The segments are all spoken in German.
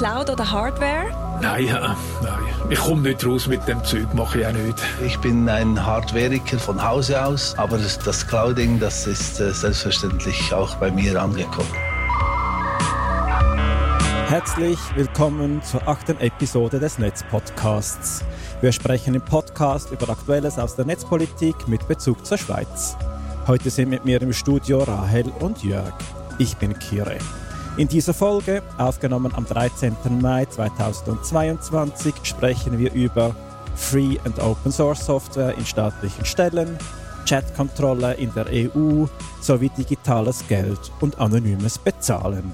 Cloud oder Hardware? Nein, äh, nein. Ich komme nicht raus mit dem Zeug, mache ich auch nicht. Ich bin ein Hardwareiker von Hause aus, aber das Clouding, das ist äh, selbstverständlich auch bei mir angekommen. Herzlich willkommen zur achten Episode des Netzpodcasts. Wir sprechen im Podcast über Aktuelles aus der Netzpolitik mit Bezug zur Schweiz. Heute sind mit mir im Studio Rahel und Jörg. Ich bin Kire. In dieser Folge, aufgenommen am 13. Mai 2022, sprechen wir über Free and Open Source Software in staatlichen Stellen, Chatkontrolle in der EU sowie digitales Geld und anonymes Bezahlen.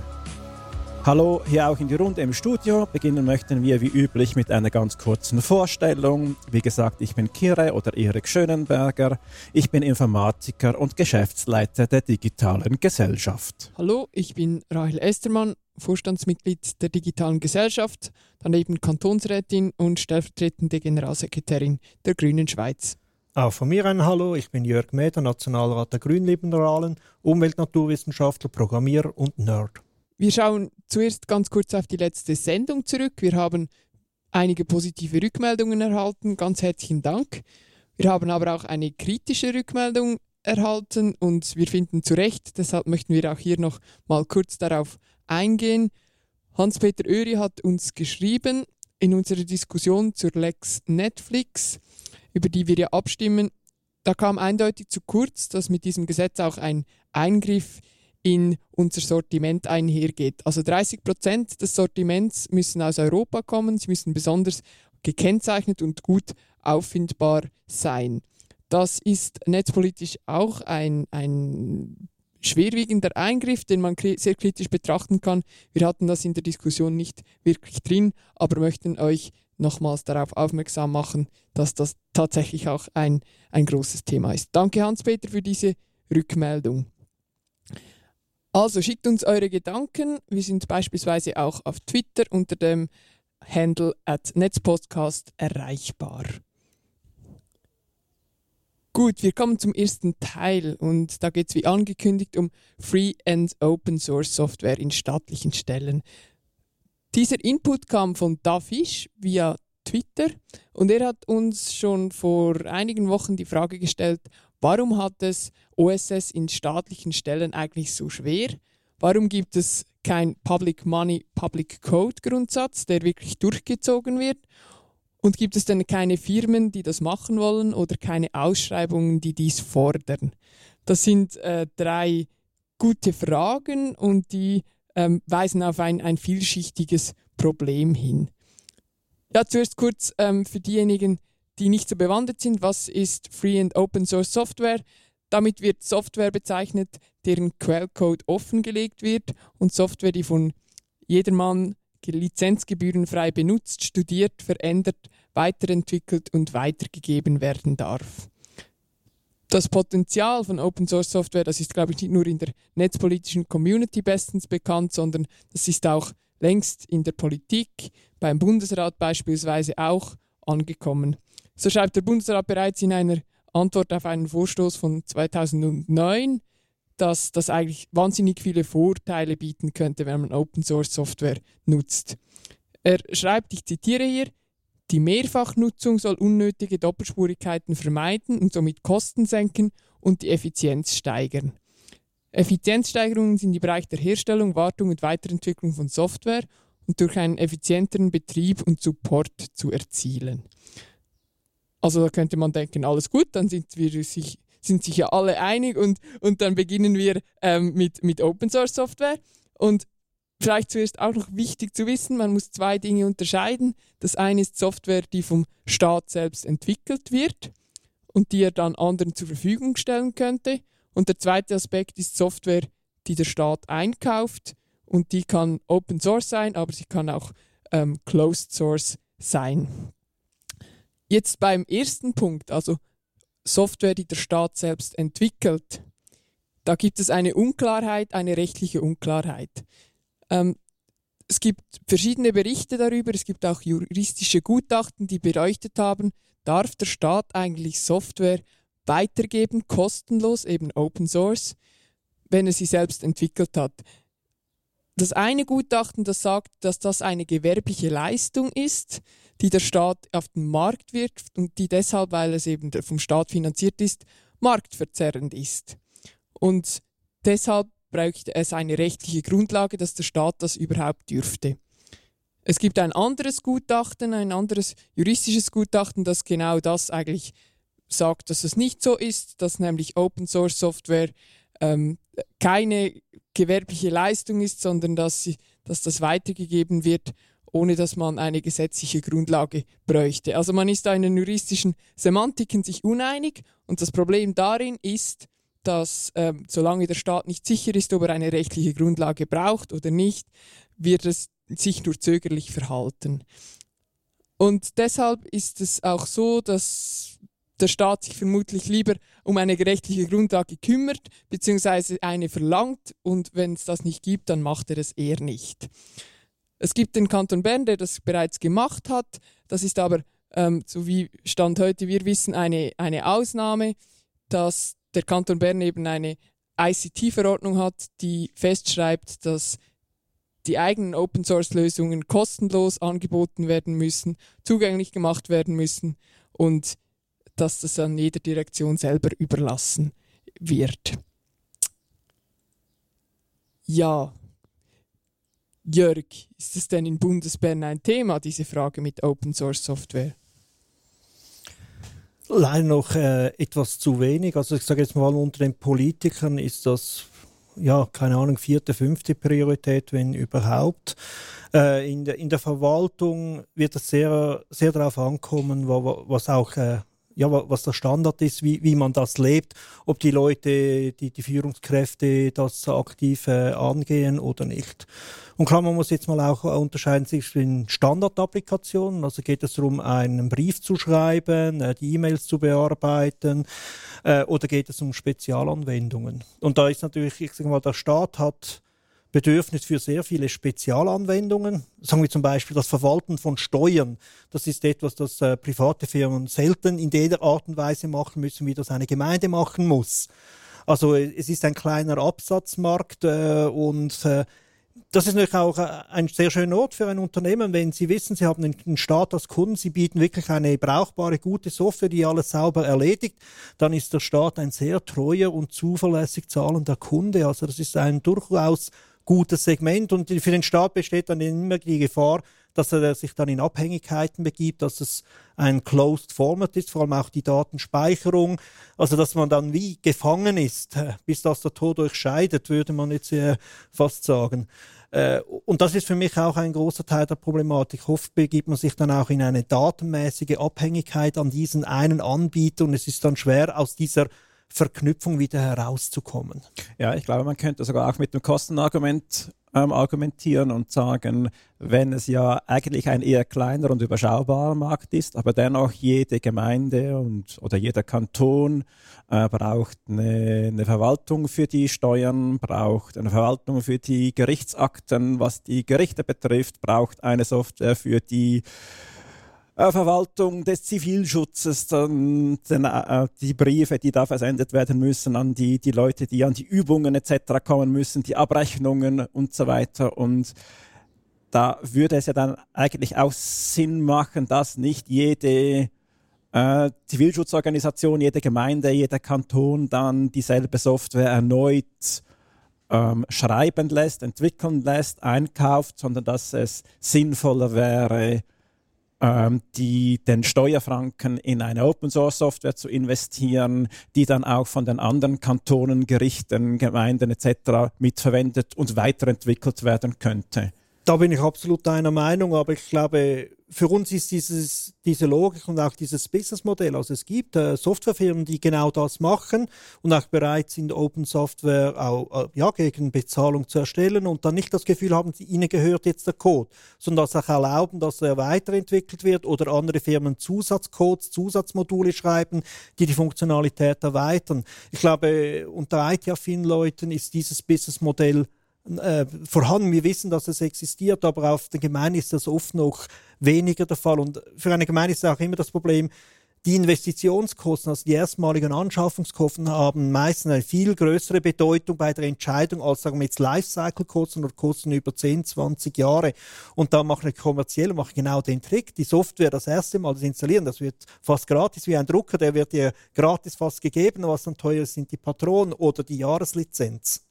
Hallo, hier auch in die Runde im Studio. Beginnen möchten wir wie üblich mit einer ganz kurzen Vorstellung. Wie gesagt, ich bin Kire oder Erik Schönenberger. Ich bin Informatiker und Geschäftsleiter der digitalen Gesellschaft. Hallo, ich bin Rahel Estermann, Vorstandsmitglied der digitalen Gesellschaft, daneben Kantonsrätin und stellvertretende Generalsekretärin der Grünen Schweiz. Auch von mir ein Hallo, ich bin Jörg Meder, Nationalrat der Grünliberalen, Umwelt-Naturwissenschaftler, Programmierer und Nerd. Wir schauen zuerst ganz kurz auf die letzte Sendung zurück. Wir haben einige positive Rückmeldungen erhalten. Ganz herzlichen Dank. Wir haben aber auch eine kritische Rückmeldung erhalten und wir finden zu Recht, deshalb möchten wir auch hier noch mal kurz darauf eingehen. Hans-Peter Oeri hat uns geschrieben in unserer Diskussion zur Lex Netflix, über die wir ja abstimmen. Da kam eindeutig zu kurz, dass mit diesem Gesetz auch ein Eingriff in unser Sortiment einhergeht. Also 30 Prozent des Sortiments müssen aus Europa kommen, sie müssen besonders gekennzeichnet und gut auffindbar sein. Das ist netzpolitisch auch ein, ein schwerwiegender Eingriff, den man sehr kritisch betrachten kann. Wir hatten das in der Diskussion nicht wirklich drin, aber möchten euch nochmals darauf aufmerksam machen, dass das tatsächlich auch ein, ein großes Thema ist. Danke Hans-Peter für diese Rückmeldung. Also schickt uns eure Gedanken. Wir sind beispielsweise auch auf Twitter unter dem Handle at Netzpodcast erreichbar. Gut, wir kommen zum ersten Teil und da geht es wie angekündigt um Free and Open Source Software in staatlichen Stellen. Dieser Input kam von Dafisch via Twitter und er hat uns schon vor einigen Wochen die Frage gestellt, Warum hat es OSS in staatlichen Stellen eigentlich so schwer? Warum gibt es kein Public Money, Public Code Grundsatz, der wirklich durchgezogen wird? Und gibt es denn keine Firmen, die das machen wollen oder keine Ausschreibungen, die dies fordern? Das sind äh, drei gute Fragen und die ähm, weisen auf ein, ein vielschichtiges Problem hin. Ja, zuerst kurz ähm, für diejenigen, die nicht so bewandert sind, was ist Free and Open Source Software? Damit wird Software bezeichnet, deren Quellcode offengelegt wird und Software, die von jedermann lizenzgebührenfrei benutzt, studiert, verändert, weiterentwickelt und weitergegeben werden darf. Das Potenzial von Open Source Software, das ist, glaube ich, nicht nur in der netzpolitischen Community bestens bekannt, sondern das ist auch längst in der Politik, beim Bundesrat beispielsweise auch angekommen. So schreibt der Bundesrat bereits in einer Antwort auf einen Vorstoß von 2009, dass das eigentlich wahnsinnig viele Vorteile bieten könnte, wenn man Open Source Software nutzt. Er schreibt, ich zitiere hier, die Mehrfachnutzung soll unnötige Doppelspurigkeiten vermeiden und somit Kosten senken und die Effizienz steigern. Effizienzsteigerungen sind im Bereich der Herstellung, Wartung und Weiterentwicklung von Software und durch einen effizienteren Betrieb und Support zu erzielen. Also da könnte man denken, alles gut, dann sind wir sich, sind sich ja alle einig und, und dann beginnen wir ähm, mit, mit Open Source Software. Und vielleicht zuerst auch noch wichtig zu wissen, man muss zwei Dinge unterscheiden. Das eine ist Software, die vom Staat selbst entwickelt wird und die er dann anderen zur Verfügung stellen könnte. Und der zweite Aspekt ist Software, die der Staat einkauft und die kann Open Source sein, aber sie kann auch ähm, Closed Source sein. Jetzt beim ersten Punkt, also Software, die der Staat selbst entwickelt, da gibt es eine Unklarheit, eine rechtliche Unklarheit. Ähm, es gibt verschiedene Berichte darüber, es gibt auch juristische Gutachten, die beleuchtet haben, darf der Staat eigentlich Software weitergeben, kostenlos, eben Open Source, wenn er sie selbst entwickelt hat. das eine Gutachten, das sagt, dass das eine gewerbliche Leistung ist, die der Staat auf den Markt wirkt und die deshalb, weil es eben vom Staat finanziert ist, marktverzerrend ist. Und deshalb bräuchte es eine rechtliche Grundlage, dass der Staat das überhaupt dürfte. Es gibt ein anderes Gutachten, ein anderes juristisches Gutachten, das genau das eigentlich sagt, dass es nicht so ist, dass nämlich Open Source Software ähm, keine gewerbliche Leistung ist, sondern dass, sie, dass das weitergegeben wird, ohne dass man eine gesetzliche Grundlage bräuchte. Also man ist da in den juristischen Semantiken sich uneinig und das Problem darin ist, dass ähm, solange der Staat nicht sicher ist, ob er eine rechtliche Grundlage braucht oder nicht, wird es sich nur zögerlich verhalten. Und deshalb ist es auch so, dass der Staat sich vermutlich lieber um eine gerechtliche Grundlage kümmert, beziehungsweise eine verlangt und wenn es das nicht gibt, dann macht er es eher nicht. Es gibt den Kanton Bern, der das bereits gemacht hat. Das ist aber, ähm, so wie Stand heute wir wissen, eine, eine Ausnahme, dass der Kanton Bern eben eine ICT-Verordnung hat, die festschreibt, dass die eigenen Open-Source-Lösungen kostenlos angeboten werden müssen, zugänglich gemacht werden müssen und dass das an jeder Direktion selber überlassen wird. Ja, Jörg, ist es denn in Bundesbern ein Thema, diese Frage mit Open Source Software? Leider noch äh, etwas zu wenig. Also ich sage jetzt mal, unter den Politikern ist das ja, keine Ahnung, vierte, fünfte Priorität, wenn überhaupt. Äh, in, der, in der Verwaltung wird es sehr, sehr darauf ankommen, was auch äh, ja, was der Standard ist, wie, wie man das lebt, ob die Leute, die, die Führungskräfte das aktiv äh, angehen oder nicht. Und klar, man muss jetzt mal auch unterscheiden zwischen Standardapplikationen, also geht es darum, einen Brief zu schreiben, äh, die E-Mails zu bearbeiten, äh, oder geht es um Spezialanwendungen. Und da ist natürlich, ich sage mal, der Staat hat Bedürfnis für sehr viele Spezialanwendungen. Sagen wir zum Beispiel das Verwalten von Steuern. Das ist etwas, das äh, private Firmen selten in der Art und Weise machen müssen, wie das eine Gemeinde machen muss. Also äh, es ist ein kleiner Absatzmarkt äh, und äh, das ist natürlich auch äh, ein sehr schöner Ort für ein Unternehmen, wenn Sie wissen, Sie haben den Staat als Kunden, Sie bieten wirklich eine brauchbare, gute Software, die alles sauber erledigt, dann ist der Staat ein sehr treuer und zuverlässig zahlender Kunde. Also das ist ein durchaus gutes Segment und für den Staat besteht dann immer die Gefahr, dass er sich dann in Abhängigkeiten begibt, dass es ein Closed Format ist, vor allem auch die Datenspeicherung, also dass man dann wie gefangen ist, äh, bis das der Tod euch scheidet, würde man jetzt äh, fast sagen. Äh, und das ist für mich auch ein großer Teil der Problematik. Oft begibt man sich dann auch in eine datenmäßige Abhängigkeit an diesen einen Anbieter und es ist dann schwer aus dieser Verknüpfung wieder herauszukommen. Ja, ich glaube, man könnte sogar auch mit dem Kostenargument ähm, argumentieren und sagen, wenn es ja eigentlich ein eher kleiner und überschaubarer Markt ist, aber dennoch jede Gemeinde und, oder jeder Kanton äh, braucht eine, eine Verwaltung für die Steuern, braucht eine Verwaltung für die Gerichtsakten, was die Gerichte betrifft, braucht eine Software für die Verwaltung des Zivilschutzes, dann, dann äh, die Briefe, die da versendet werden müssen an die, die Leute, die an die Übungen etc. kommen müssen, die Abrechnungen und so weiter. Und da würde es ja dann eigentlich auch Sinn machen, dass nicht jede äh, Zivilschutzorganisation, jede Gemeinde, jeder Kanton dann dieselbe Software erneut ähm, schreiben lässt, entwickeln lässt, einkauft, sondern dass es sinnvoller wäre, die den Steuerfranken in eine Open Source Software zu investieren, die dann auch von den anderen Kantonen, Gerichten, Gemeinden etc. mitverwendet und weiterentwickelt werden könnte. Da bin ich absolut deiner Meinung, aber ich glaube, für uns ist dieses, diese Logik und auch dieses Businessmodell, also es gibt äh, Softwarefirmen, die genau das machen und auch bereit sind, Open Software auch, äh, ja, gegen Bezahlung zu erstellen und dann nicht das Gefühl haben, ihnen gehört jetzt der Code, sondern das auch erlauben, dass er weiterentwickelt wird oder andere Firmen Zusatzcodes, Zusatzmodule schreiben, die die Funktionalität erweitern. Ich glaube, unter IT-affinen Leuten ist dieses Businessmodell äh, vorhanden. Wir wissen, dass es existiert, aber auf der Gemeinde ist das oft noch weniger der Fall. Und für eine Gemeinde ist auch immer das Problem, Die Investitionskosten, also die erstmaligen Anschaffungskosten, haben meistens eine viel größere Bedeutung bei der Entscheidung als sagen wir jetzt Lifecycle-Kosten oder Kosten über 10, 20 Jahre. Und da machen wir kommerziell machen genau den Trick. Die Software das erste Mal das installieren, das wird fast gratis wie ein Drucker, der wird dir gratis fast gegeben. Was dann teuer ist, sind die Patronen oder die Jahreslizenz.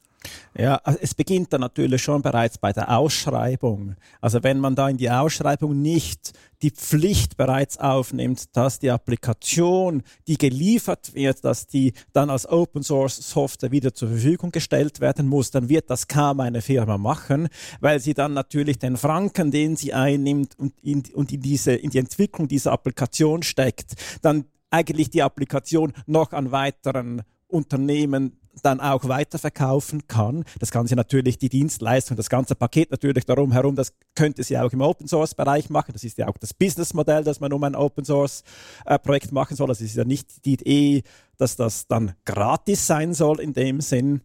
Ja, also es beginnt dann natürlich schon bereits bei der Ausschreibung. Also wenn man da in die Ausschreibung nicht die Pflicht bereits aufnimmt, dass die Applikation, die geliefert wird, dass die dann als Open Source Software wieder zur Verfügung gestellt werden muss, dann wird das kaum eine Firma machen, weil sie dann natürlich den Franken, den sie einnimmt und in, und in, diese, in die Entwicklung dieser Applikation steckt, dann eigentlich die Applikation noch an weiteren Unternehmen dann auch weiterverkaufen kann. Das sie natürlich die Dienstleistung, das ganze Paket natürlich darum herum, das könnte sie auch im Open Source Bereich machen. Das ist ja auch das Businessmodell, das man um ein Open Source äh, Projekt machen soll. Das ist ja nicht die Idee, dass das dann gratis sein soll in dem Sinn.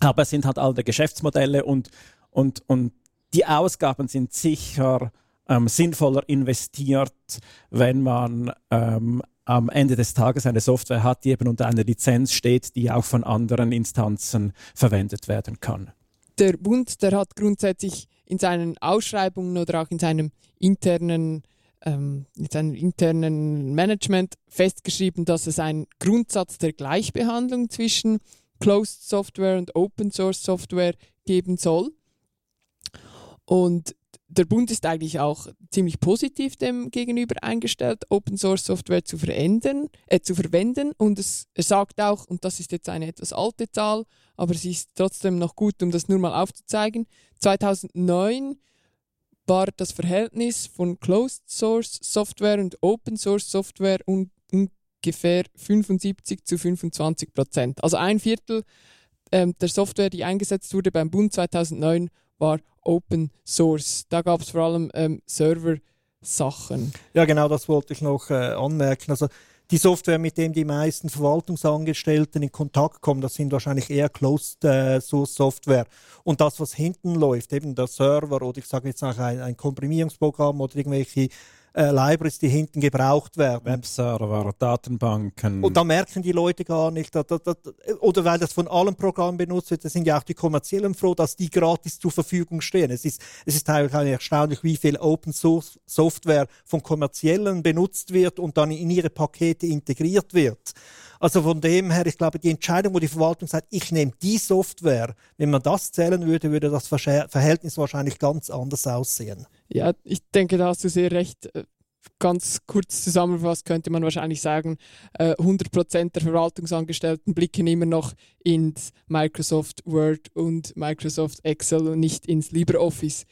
Aber es sind halt alle Geschäftsmodelle und, und, und die Ausgaben sind sicher ähm, sinnvoller investiert, wenn man ähm, am Ende des Tages eine Software hat, die eben unter einer Lizenz steht, die auch von anderen Instanzen verwendet werden kann. Der Bund, der hat grundsätzlich in seinen Ausschreibungen oder auch in seinem internen ähm, in seinem internen Management festgeschrieben, dass es einen Grundsatz der Gleichbehandlung zwischen Closed Software und Open Source Software geben soll. Und der Bund ist eigentlich auch ziemlich positiv dem gegenüber eingestellt, Open Source Software zu, verändern, äh, zu verwenden. Und es, er sagt auch, und das ist jetzt eine etwas alte Zahl, aber sie ist trotzdem noch gut, um das nur mal aufzuzeigen. 2009 war das Verhältnis von Closed Source Software und Open Source Software un ungefähr 75 zu 25 Prozent. Also ein Viertel ähm, der Software, die eingesetzt wurde beim Bund 2009, war Open Source. Da gab es vor allem ähm, Server-Sachen. Ja, genau, das wollte ich noch äh, anmerken. Also die Software, mit dem die meisten Verwaltungsangestellten in Kontakt kommen, das sind wahrscheinlich eher Closed äh, Source Software. Und das, was hinten läuft, eben der Server oder ich sage jetzt auch ein, ein Komprimierungsprogramm oder irgendwelche äh, Libraries, die hinten gebraucht werden. Webserver, Datenbanken. Und da merken die Leute gar nicht, dass, dass, dass, oder weil das von allen Programmen benutzt wird, da sind ja auch die kommerziellen froh, dass die gratis zur Verfügung stehen. Es ist, es ist teilweise erstaunlich, wie viel Open Source Software von kommerziellen benutzt wird und dann in ihre Pakete integriert wird. Also von dem her, ich glaube, die Entscheidung, wo die Verwaltung sagt, ich nehme die Software, wenn man das zählen würde, würde das Verhältnis wahrscheinlich ganz anders aussehen. Ja, ich denke, da hast du sehr recht. Äh, ganz kurz zusammengefasst könnte man wahrscheinlich sagen, 100% äh, der Verwaltungsangestellten blicken immer noch ins Microsoft Word und Microsoft Excel und nicht ins LibreOffice.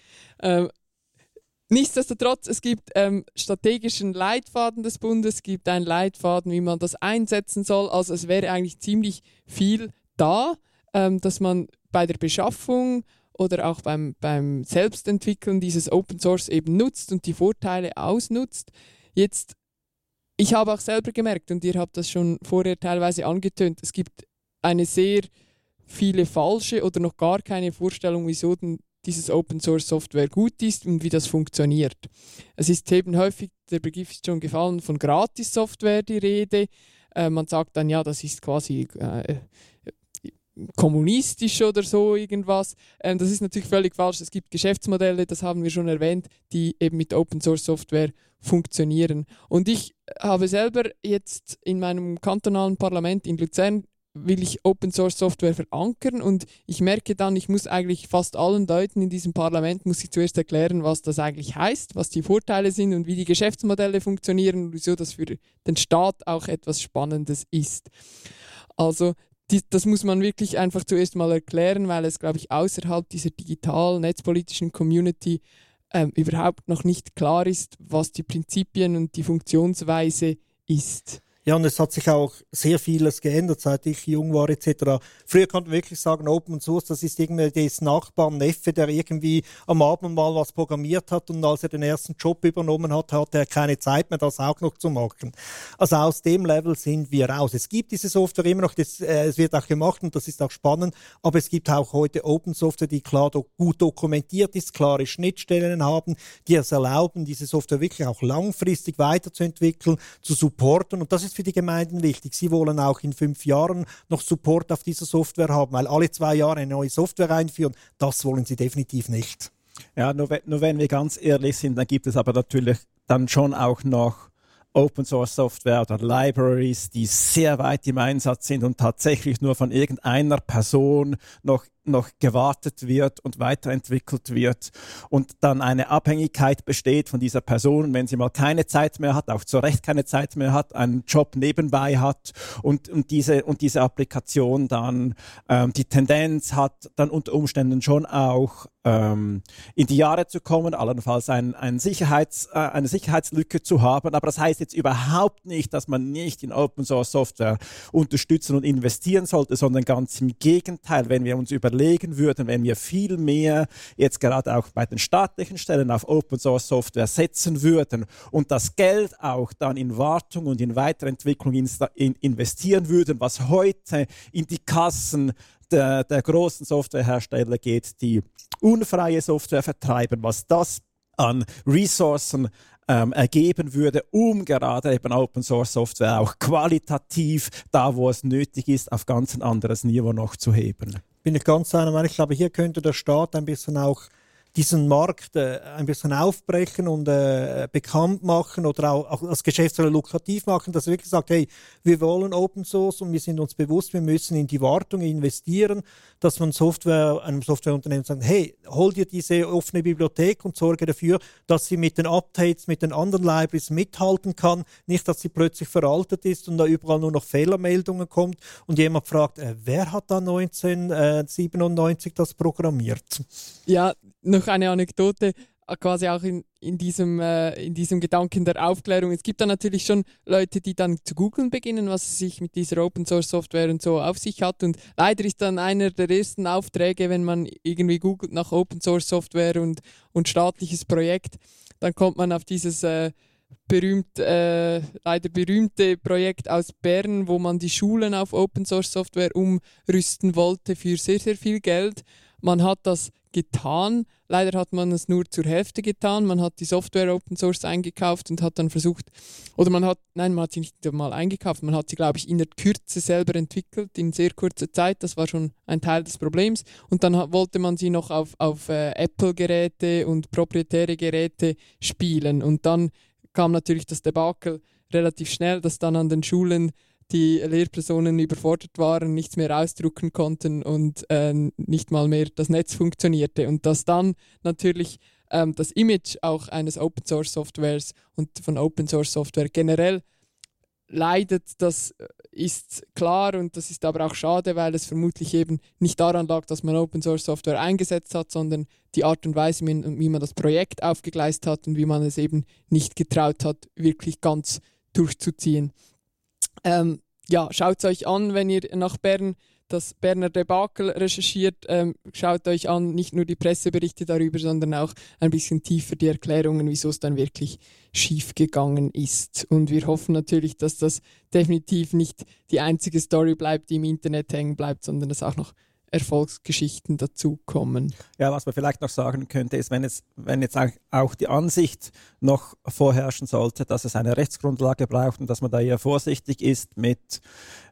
Nichtsdestotrotz, es gibt ähm, strategischen Leitfaden des Bundes, es gibt einen Leitfaden, wie man das einsetzen soll. Also es wäre eigentlich ziemlich viel da, ähm, dass man bei der Beschaffung oder auch beim, beim Selbstentwickeln dieses Open Source eben nutzt und die Vorteile ausnutzt. Jetzt, ich habe auch selber gemerkt, und ihr habt das schon vorher teilweise angetönt, es gibt eine sehr viele falsche oder noch gar keine Vorstellung, wieso denn dieses Open Source Software gut ist und wie das funktioniert. Es ist eben häufig, der Begriff ist schon gefallen, von Gratis Software die Rede. Äh, man sagt dann, ja, das ist quasi äh, kommunistisch oder so irgendwas. Ähm, das ist natürlich völlig falsch. Es gibt Geschäftsmodelle, das haben wir schon erwähnt, die eben mit Open Source Software funktionieren. Und ich habe selber jetzt in meinem kantonalen Parlament in Luzern will ich Open Source Software verankern und ich merke dann, ich muss eigentlich fast allen Leuten in diesem Parlament muss ich zuerst erklären, was das eigentlich heißt, was die Vorteile sind und wie die Geschäftsmodelle funktionieren und wieso das für den Staat auch etwas Spannendes ist. Also die, das muss man wirklich einfach zuerst mal erklären, weil es, glaube ich, außerhalb dieser digitalen, netzpolitischen Community ähm, überhaupt noch nicht klar ist, was die Prinzipien und die Funktionsweise ist. Ja, und es hat sich auch sehr vieles geändert, seit ich jung war etc. Früher konnte man wirklich sagen, Open Source, das ist irgendwie des Nachbarn Neffe, der irgendwie am Abend mal was programmiert hat und als er den ersten Job übernommen hat, hatte er keine Zeit mehr, das auch noch zu machen. Also aus dem Level sind wir raus. Es gibt diese Software immer noch, das, äh, es wird auch gemacht und das ist auch spannend, aber es gibt auch heute Open Software, die klar do gut dokumentiert ist, klare Schnittstellen haben, die es erlauben, diese Software wirklich auch langfristig weiterzuentwickeln, zu supporten und das ist ist für die Gemeinden wichtig. Sie wollen auch in fünf Jahren noch Support auf dieser Software haben, weil alle zwei Jahre eine neue Software einführen, das wollen sie definitiv nicht. Ja, nur, nur wenn wir ganz ehrlich sind, dann gibt es aber natürlich dann schon auch noch Open Source Software oder Libraries, die sehr weit im Einsatz sind und tatsächlich nur von irgendeiner Person noch noch gewartet wird und weiterentwickelt wird und dann eine Abhängigkeit besteht von dieser Person, wenn sie mal keine Zeit mehr hat, auch zu Recht keine Zeit mehr hat, einen Job nebenbei hat und, und, diese, und diese Applikation dann ähm, die Tendenz hat, dann unter Umständen schon auch ähm, in die Jahre zu kommen, allenfalls ein, ein Sicherheits, äh, eine Sicherheitslücke zu haben. Aber das heißt jetzt überhaupt nicht, dass man nicht in Open Source Software unterstützen und investieren sollte, sondern ganz im Gegenteil, wenn wir uns über überlegen würden, wenn wir viel mehr jetzt gerade auch bei den staatlichen Stellen auf Open Source Software setzen würden und das Geld auch dann in Wartung und in Weiterentwicklung in investieren würden, was heute in die Kassen der, der großen Softwarehersteller geht, die unfreie Software vertreiben, was das an Ressourcen ähm, ergeben würde, um gerade eben Open Source Software auch qualitativ da, wo es nötig ist, auf ganz ein anderes Niveau noch zu heben bin ich ganz einer Meinung. Ich glaube, hier könnte der Staat ein bisschen auch diesen Markt äh, ein bisschen aufbrechen und äh, bekannt machen oder auch, auch als Geschäftsführer lukrativ machen, dass er wirklich sagt, hey, wir wollen Open Source und wir sind uns bewusst, wir müssen in die Wartung investieren, dass man Software, einem Softwareunternehmen sagt, hey, hol dir diese offene Bibliothek und sorge dafür, dass sie mit den Updates, mit den anderen Libraries mithalten kann, nicht, dass sie plötzlich veraltet ist und da überall nur noch Fehlermeldungen kommt und jemand fragt, äh, wer hat da 1997 das programmiert? Ja, noch eine Anekdote, äh, quasi auch in, in, diesem, äh, in diesem Gedanken der Aufklärung. Es gibt dann natürlich schon Leute, die dann zu googeln beginnen, was sich mit dieser Open Source Software und so auf sich hat. Und leider ist dann einer der ersten Aufträge, wenn man irgendwie googelt nach Open Source Software und, und staatliches Projekt, dann kommt man auf dieses äh, berühmt, äh, leider berühmte Projekt aus Bern, wo man die Schulen auf Open Source Software umrüsten wollte für sehr, sehr viel Geld. Man hat das getan. Leider hat man es nur zur Hälfte getan. Man hat die Software Open Source eingekauft und hat dann versucht, oder man hat, nein, man hat sie nicht mal eingekauft, man hat sie, glaube ich, in der Kürze selber entwickelt, in sehr kurzer Zeit. Das war schon ein Teil des Problems. Und dann wollte man sie noch auf, auf äh, Apple-Geräte und proprietäre Geräte spielen. Und dann kam natürlich das Debakel relativ schnell, dass dann an den Schulen die Lehrpersonen überfordert waren, nichts mehr ausdrucken konnten und äh, nicht mal mehr das Netz funktionierte. Und dass dann natürlich ähm, das Image auch eines Open Source Softwares und von Open Source Software generell leidet, das äh, ist klar und das ist aber auch schade, weil es vermutlich eben nicht daran lag, dass man Open Source Software eingesetzt hat, sondern die Art und Weise, wie man das Projekt aufgegleist hat und wie man es eben nicht getraut hat, wirklich ganz durchzuziehen. Ähm, ja, schaut es euch an, wenn ihr nach Bern das Berner Debakel recherchiert. Ähm, schaut euch an, nicht nur die Presseberichte darüber, sondern auch ein bisschen tiefer die Erklärungen, wieso es dann wirklich schief gegangen ist. Und wir hoffen natürlich, dass das definitiv nicht die einzige Story bleibt, die im Internet hängen bleibt, sondern dass auch noch Erfolgsgeschichten dazukommen. Ja, was man vielleicht noch sagen könnte, ist, wenn, es, wenn jetzt auch die Ansicht noch vorherrschen sollte, dass es eine Rechtsgrundlage braucht und dass man da eher vorsichtig ist mit,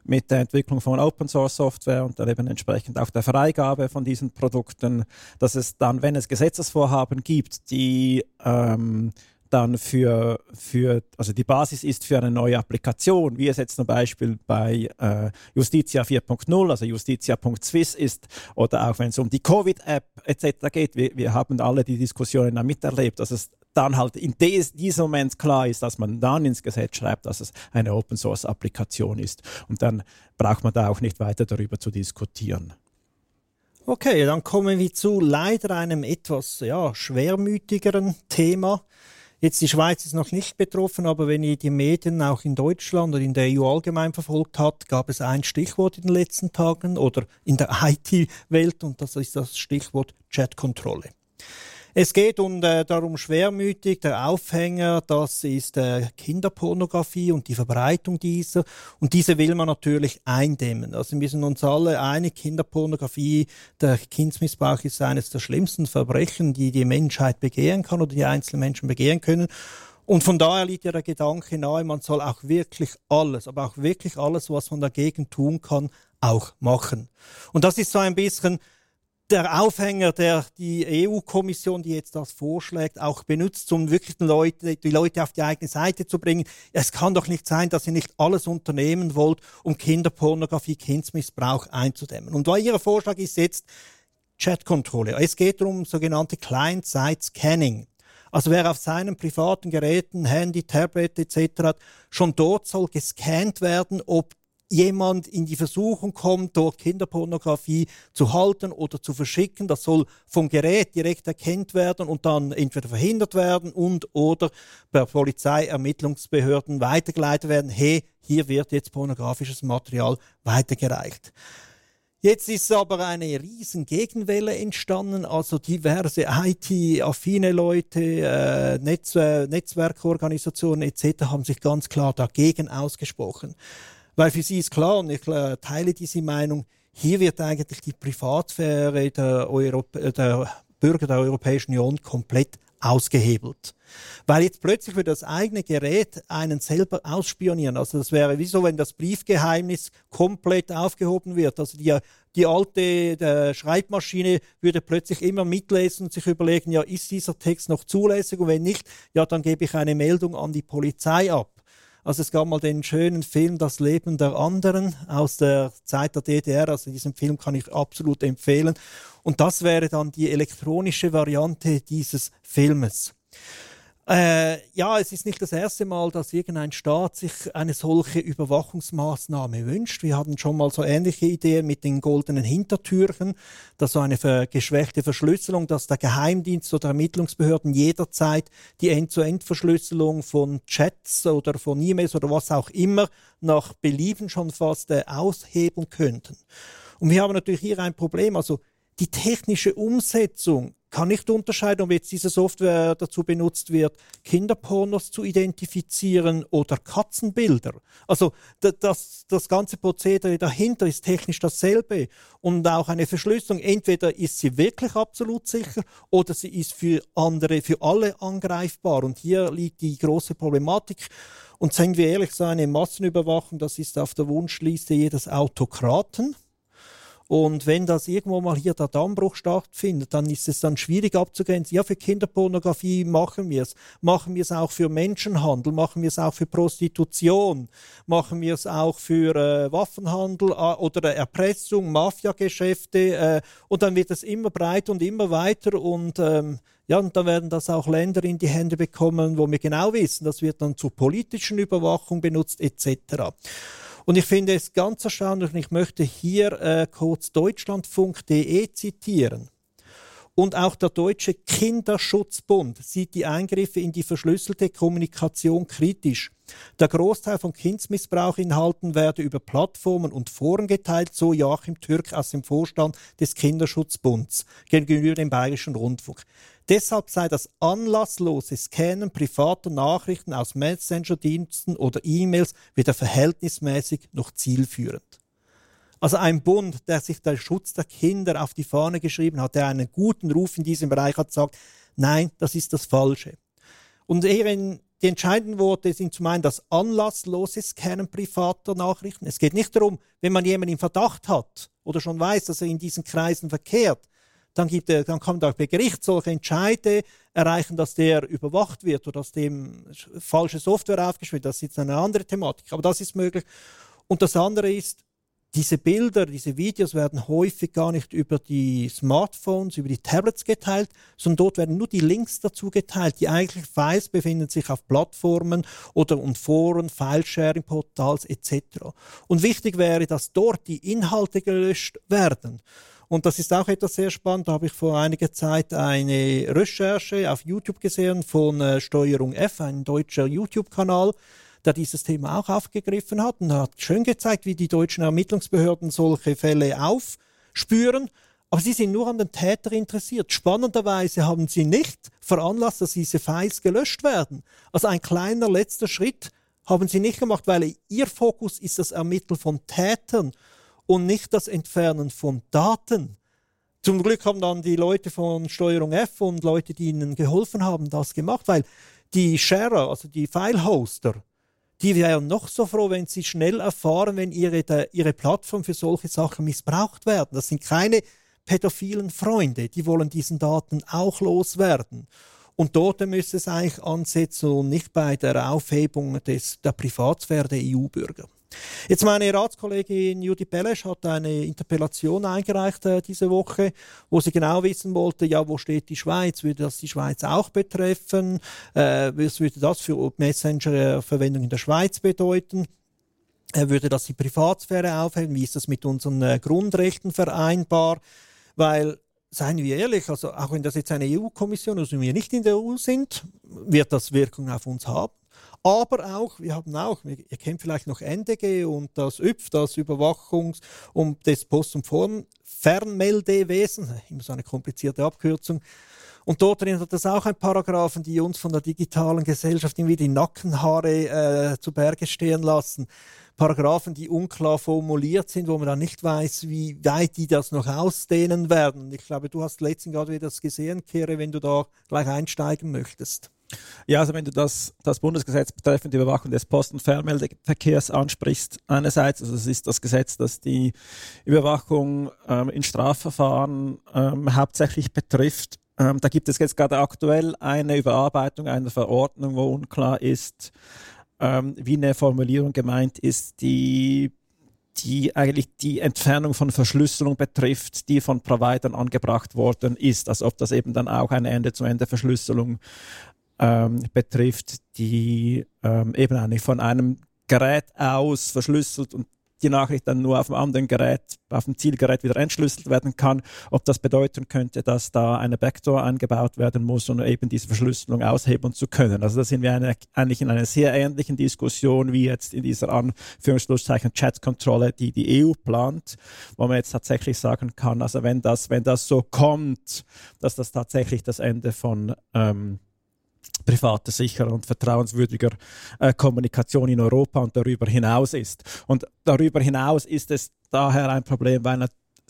mit der Entwicklung von Open Source Software und dann eben entsprechend auch der Freigabe von diesen Produkten, dass es dann, wenn es Gesetzesvorhaben gibt, die ähm, dann für, für, also die Basis ist für eine neue Applikation, wie es jetzt zum Beispiel bei äh, Justitia 4.0, also justitia.swiss ist, oder auch wenn es um die Covid-App etc. geht. Wir, wir haben alle die Diskussionen da miterlebt, dass es dann halt in des, diesem Moment klar ist, dass man dann ins Gesetz schreibt, dass es eine Open-Source-Applikation ist. Und dann braucht man da auch nicht weiter darüber zu diskutieren. Okay, dann kommen wir zu leider einem etwas ja, schwermütigeren Thema. Jetzt die Schweiz ist noch nicht betroffen, aber wenn ihr die Medien auch in Deutschland oder in der EU allgemein verfolgt habt, gab es ein Stichwort in den letzten Tagen oder in der IT-Welt und das ist das Stichwort Chatkontrolle. Es geht um, äh, darum schwermütig, der Aufhänger, das ist äh, Kinderpornografie und die Verbreitung dieser. Und diese will man natürlich eindämmen. Also wir sind uns alle einig, Kinderpornografie, der Kindsmissbrauch ist eines der schlimmsten Verbrechen, die die Menschheit begehen kann oder die einzelnen Menschen begehen können. Und von daher liegt ja der Gedanke nahe, man soll auch wirklich alles, aber auch wirklich alles, was man dagegen tun kann, auch machen. Und das ist so ein bisschen der Aufhänger, der die EU-Kommission, die jetzt das vorschlägt, auch benutzt, um wirklich die Leute, die Leute auf die eigene Seite zu bringen. Es kann doch nicht sein, dass ihr nicht alles unternehmen wollt, um Kinderpornografie, Kindsmissbrauch einzudämmen. Und ihr Vorschlag ist jetzt Chatkontrolle. Es geht um sogenannte Client-Side-Scanning. Also wer auf seinen privaten Geräten, Handy, Tablet etc. hat, schon dort soll gescannt werden, ob jemand in die Versuchung kommt, dort Kinderpornografie zu halten oder zu verschicken. Das soll vom Gerät direkt erkennt werden und dann entweder verhindert werden und oder per Polizeiermittlungsbehörden weitergeleitet werden. Hey, hier wird jetzt pornografisches Material weitergereicht. Jetzt ist aber eine riesen Gegenwelle entstanden, also diverse IT-affine Leute, äh, Netzwer Netzwerkorganisationen etc. haben sich ganz klar dagegen ausgesprochen. Weil für sie ist klar, und ich äh, teile diese Meinung, hier wird eigentlich die Privatsphäre der, Europ äh, der Bürger der Europäischen Union komplett ausgehebelt. Weil jetzt plötzlich wird das eigene Gerät einen selber ausspionieren. Also das wäre wie so, wenn das Briefgeheimnis komplett aufgehoben wird. Also die, die alte Schreibmaschine würde plötzlich immer mitlesen und sich überlegen, ja, ist dieser Text noch zulässig? Und wenn nicht, ja, dann gebe ich eine Meldung an die Polizei ab. Also es gab mal den schönen Film Das Leben der anderen aus der Zeit der DDR. Also diesen Film kann ich absolut empfehlen. Und das wäre dann die elektronische Variante dieses Filmes. Äh, ja, es ist nicht das erste Mal, dass irgendein Staat sich eine solche Überwachungsmaßnahme wünscht. Wir hatten schon mal so ähnliche Ideen mit den goldenen Hintertürchen, dass so eine geschwächte Verschlüsselung, dass der Geheimdienst oder Ermittlungsbehörden jederzeit die End-zu-End-Verschlüsselung von Chats oder von E-Mails oder was auch immer nach Belieben schon fast äh, aushebeln könnten. Und wir haben natürlich hier ein Problem. Also die technische Umsetzung kann nicht unterscheiden, ob jetzt diese Software dazu benutzt wird, Kinderpornos zu identifizieren oder Katzenbilder. Also das, das ganze Prozedere dahinter ist technisch dasselbe. Und auch eine Verschlüsselung, entweder ist sie wirklich absolut sicher oder sie ist für andere, für alle angreifbar. Und hier liegt die große Problematik. Und seien wir ehrlich, so eine Massenüberwachung, das ist auf der Wunschliste jedes Autokraten. Und wenn das irgendwo mal hier der Dammbruch stattfindet, dann ist es dann schwierig abzugrenzen. Ja, für Kinderpornografie machen wir es. Machen wir es auch für Menschenhandel, machen wir es auch für Prostitution, machen wir es auch für äh, Waffenhandel äh, oder Erpressung, Mafiageschäfte. Äh, und dann wird es immer breiter und immer weiter und ähm, ja, und dann werden das auch Länder in die Hände bekommen, wo wir genau wissen, das wird dann zur politischen Überwachung benutzt etc. Und ich finde es ganz erstaunlich, und ich möchte hier äh, kurz deutschlandfunk.de zitieren. Und auch der Deutsche Kinderschutzbund sieht die Eingriffe in die verschlüsselte Kommunikation kritisch. Der Großteil von Kindsmissbrauchinhalten werde über Plattformen und Foren geteilt, so Joachim Türk aus dem Vorstand des Kinderschutzbunds gegenüber dem Bayerischen Rundfunk. Deshalb sei das anlasslose Scannen privater Nachrichten aus Messenger-Diensten oder E-Mails weder verhältnismäßig noch zielführend. Also ein Bund, der sich der Schutz der Kinder auf die Fahne geschrieben hat, der einen guten Ruf in diesem Bereich hat, sagt, nein, das ist das Falsche. Und eher die entscheidenden Worte sind zum einen das anlasslose Scannen privater Nachrichten. Es geht nicht darum, wenn man jemanden im Verdacht hat oder schon weiß, dass er in diesen Kreisen verkehrt, dann, gibt er, dann kann der Gericht solche Entscheide erreichen, dass der überwacht wird oder dass dem falsche Software aufgespielt wird. Das ist eine andere Thematik, aber das ist möglich. Und das andere ist, diese Bilder, diese Videos werden häufig gar nicht über die Smartphones, über die Tablets geteilt, sondern dort werden nur die Links dazu geteilt. Die eigentlichen Files befinden sich auf Plattformen oder und Foren, Filesharing-Portals etc. Und wichtig wäre, dass dort die Inhalte gelöscht werden. Und das ist auch etwas sehr spannend. Da habe ich vor einiger Zeit eine Recherche auf YouTube gesehen von äh, Steuerung F, ein deutscher YouTube-Kanal, der dieses Thema auch aufgegriffen hat und hat schön gezeigt, wie die deutschen Ermittlungsbehörden solche Fälle aufspüren. Aber sie sind nur an den Täter interessiert. Spannenderweise haben sie nicht veranlasst, dass diese Files gelöscht werden. Also ein kleiner letzter Schritt haben sie nicht gemacht, weil ihr Fokus ist das Ermitteln von Tätern und nicht das Entfernen von Daten. Zum Glück haben dann die Leute von Steuerung F und Leute, die ihnen geholfen haben, das gemacht, weil die Sharer, also die File-Hoster, die wären noch so froh, wenn sie schnell erfahren, wenn ihre, der, ihre Plattform für solche Sachen missbraucht werden. Das sind keine pädophilen Freunde, die wollen diesen Daten auch loswerden. Und dort müsste es eigentlich ansetzen und nicht bei der Aufhebung des, der Privatsphäre der EU-Bürger. Jetzt meine Ratskollegin Judy Belesch hat eine Interpellation eingereicht äh, diese Woche, wo sie genau wissen wollte, ja, wo steht die Schweiz? Würde das die Schweiz auch betreffen? Äh, was würde das für Messenger-Verwendung in der Schweiz bedeuten? Äh, würde das die Privatsphäre aufheben? Wie ist das mit unseren äh, Grundrechten vereinbar? Weil seien wir ehrlich, also auch wenn das jetzt eine EU-Kommission ist und wir nicht in der EU sind, wird das Wirkung auf uns haben. Aber auch, wir haben auch, ihr kennt vielleicht noch NDG und das ÜPF, das Überwachungs- und des Post- und Fernmeldewesen, immer so eine komplizierte Abkürzung. Und dort drin hat es auch ein Paragraphen, die uns von der digitalen Gesellschaft irgendwie die Nackenhaare äh, zu Berge stehen lassen. Paragraphen, die unklar formuliert sind, wo man dann nicht weiß, wie weit die das noch ausdehnen werden. Ich glaube, du hast letztens gerade wieder das gesehen, Kere, wenn du da gleich einsteigen möchtest. Ja, also wenn du das, das Bundesgesetz betreffend die Überwachung des Post- und Fernmeldeverkehrs ansprichst, einerseits, also es ist das Gesetz, das die Überwachung ähm, in Strafverfahren ähm, hauptsächlich betrifft. Ähm, da gibt es jetzt gerade aktuell eine Überarbeitung einer Verordnung, wo unklar ist, ähm, wie eine Formulierung gemeint ist, die die eigentlich die Entfernung von Verschlüsselung betrifft, die von Providern angebracht worden ist, als ob das eben dann auch eine Ende-zu-Ende-Verschlüsselung ähm, betrifft, die ähm, eben eigentlich von einem Gerät aus verschlüsselt und die Nachricht dann nur auf dem anderen Gerät, auf dem Zielgerät wieder entschlüsselt werden kann, ob das bedeuten könnte, dass da eine Backdoor eingebaut werden muss, um eben diese Verschlüsselung aushebeln zu können. Also da sind wir eine, eigentlich in einer sehr ähnlichen Diskussion wie jetzt in dieser Anführungszeichen Chat-Kontrolle, die die EU plant, wo man jetzt tatsächlich sagen kann, also wenn das, wenn das so kommt, dass das tatsächlich das Ende von ähm, privater, sicherer und vertrauenswürdiger äh, Kommunikation in Europa und darüber hinaus ist. Und darüber hinaus ist es daher ein Problem, weil